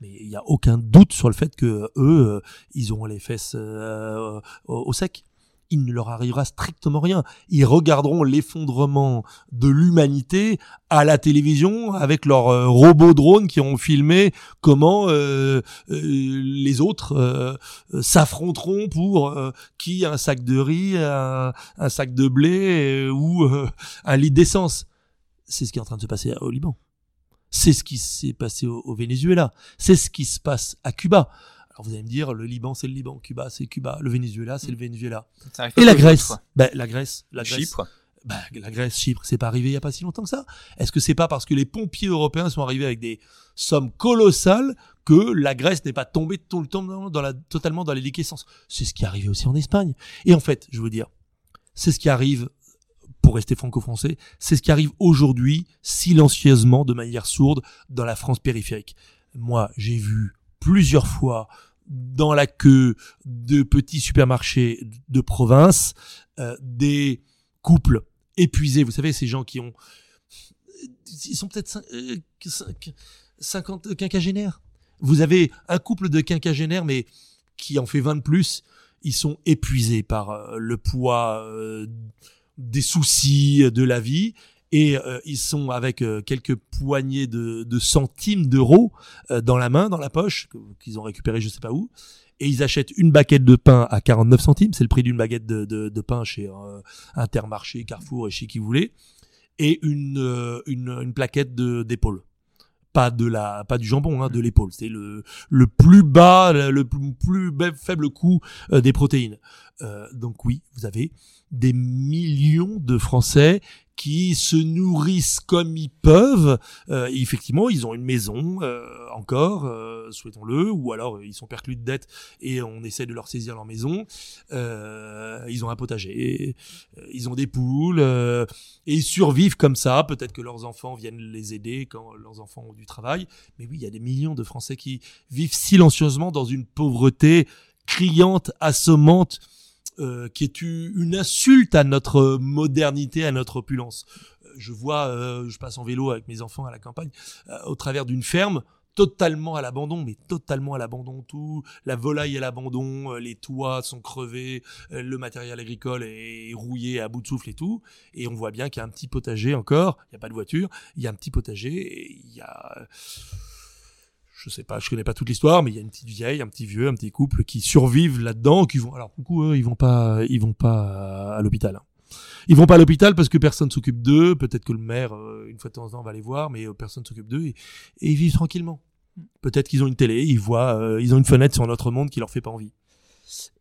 Mais il n'y a aucun doute sur le fait que euh, eux, ils ont les fesses euh, au sec. Il ne leur arrivera strictement rien. Ils regarderont l'effondrement de l'humanité à la télévision avec leurs euh, robots drones qui ont filmé comment euh, euh, les autres euh, s'affronteront pour qui un sac de riz, un, sac de blé ou un litre d'essence. C'est ce qui est en train de se passer au Liban. C'est ce qui s'est passé au Venezuela. C'est ce qui se passe à Cuba. Alors vous allez me dire, le Liban c'est le Liban, Cuba c'est Cuba, le Venezuela c'est le Venezuela. Ça arrive Et la Grèce ben, La Grèce, la Grèce. Chypre. Bah, la Grèce, Chypre, c'est pas arrivé il y a pas si longtemps que ça. Est-ce que c'est pas parce que les pompiers européens sont arrivés avec des sommes colossales que la Grèce n'est pas tombée tout le temps dans, la, totalement dans les décaissances C'est ce qui est arrivé aussi en Espagne. Et en fait, je veux dire, c'est ce qui arrive pour rester franco-français, c'est ce qui arrive aujourd'hui silencieusement, de manière sourde, dans la France périphérique. Moi, j'ai vu plusieurs fois dans la queue de petits supermarchés de province euh, des couples épuisés. Vous savez, ces gens qui ont... Ils sont peut-être cin- euh, cinq- 50 quinquagénaires. Vous avez un couple de quinquagénaires, mais qui en fait 20 de plus. Ils sont épuisés par euh, le poids euh, des soucis de la vie. Et euh, ils sont avec euh, quelques poignées de, de centimes d'euros euh, dans la main, dans la poche, qu'ils ont récupéré je sais pas où. Et ils achètent une baguette de pain à 49 centimes, c'est le prix d'une baguette de, de, de pain chez euh, Intermarché, Carrefour et chez qui vous voulez, et une, euh, une, une plaquette de d'épaule. pas de la, pas du jambon, hein, de l'épaule. C'est le le plus bas, le plus, plus faible coût euh, des protéines. Euh, donc oui, vous avez des millions de Français qui se nourrissent comme ils peuvent. Euh, effectivement, ils ont une maison euh, encore, euh, souhaitons-le, ou alors ils sont perclus de dettes et on essaie de leur saisir leur maison. ils ont un potager, ils ont des poules et ils survivent comme ça. Peut-être que leurs enfants viennent les aider quand leurs enfants ont du travail. Mais oui, il y a des millions de Français qui vivent silencieusement dans une pauvreté criante, assommante euh, qui est une insulte à notre modernité, à notre opulence. Euh, je vois, euh, je passe en vélo avec mes enfants à la campagne, au travers d'une ferme totalement à l'abandon, mais totalement à l'abandon tout. La volaille à l'abandon, les toits sont crevés, le matériel agricole est rouillé à bout de souffle et tout. Et on voit bien qu'il y a un petit potager encore. Il n'y a pas de voiture, il y a un petit potager. Et il y a je sais pas, je connais pas toute l'histoire, mais il y a une petite vieille, un petit vieux, un petit couple qui survivent là-dedans, qui vont, alors beaucoup eux, ils vont pas, ils vont pas à l'hôpital. Hein. Ils vont pas à l'hôpital parce que personne s'occupe d'eux. Peut-être que le maire, euh, une fois de temps en temps, va les voir, mais euh, personne s'occupe d'eux et, ils vivent tranquillement. Peut-être qu'ils ont une télé, ils voient, euh, ils ont une fenêtre sur notre monde qui leur fait pas envie.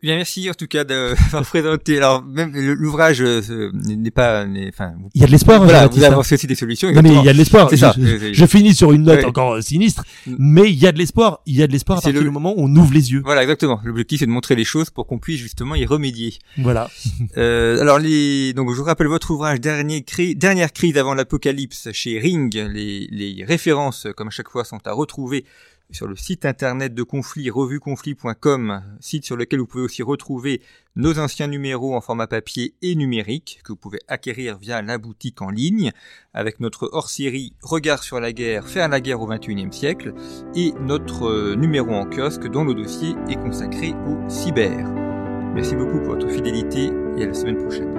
Bien, merci en tout cas d'avoir présenté. Alors même l'ouvrage euh, n'est pas, enfin. Il y a de l'espoir. Voilà, vous avancez aussi des solutions. Non mais il y a de l'espoir. ça. Je, finis sur une note encore euh, sinistre, mm. mais il y a de l'espoir. Il y a de l'espoir à partir du moment où on ouvre les yeux. Voilà, exactement. L'objectif c'est de montrer les choses pour qu'on puisse justement y remédier. Voilà. euh, alors les, donc je vous rappelle votre ouvrage dernier cri... dernière crise avant l'apocalypse chez Ring. Les, les références, comme à chaque fois, sont à retrouver sur le site internet de Conflit, revueconflit.com, site sur lequel vous pouvez aussi retrouver nos anciens numéros en format papier et numérique, que vous pouvez acquérir via la boutique en ligne, avec notre hors-série Regard sur la guerre, faire la guerre au XXIe siècle, et notre euh, numéro en kiosque dont le dossier est consacré au cyber. Merci beaucoup pour votre fidélité et à la semaine prochaine.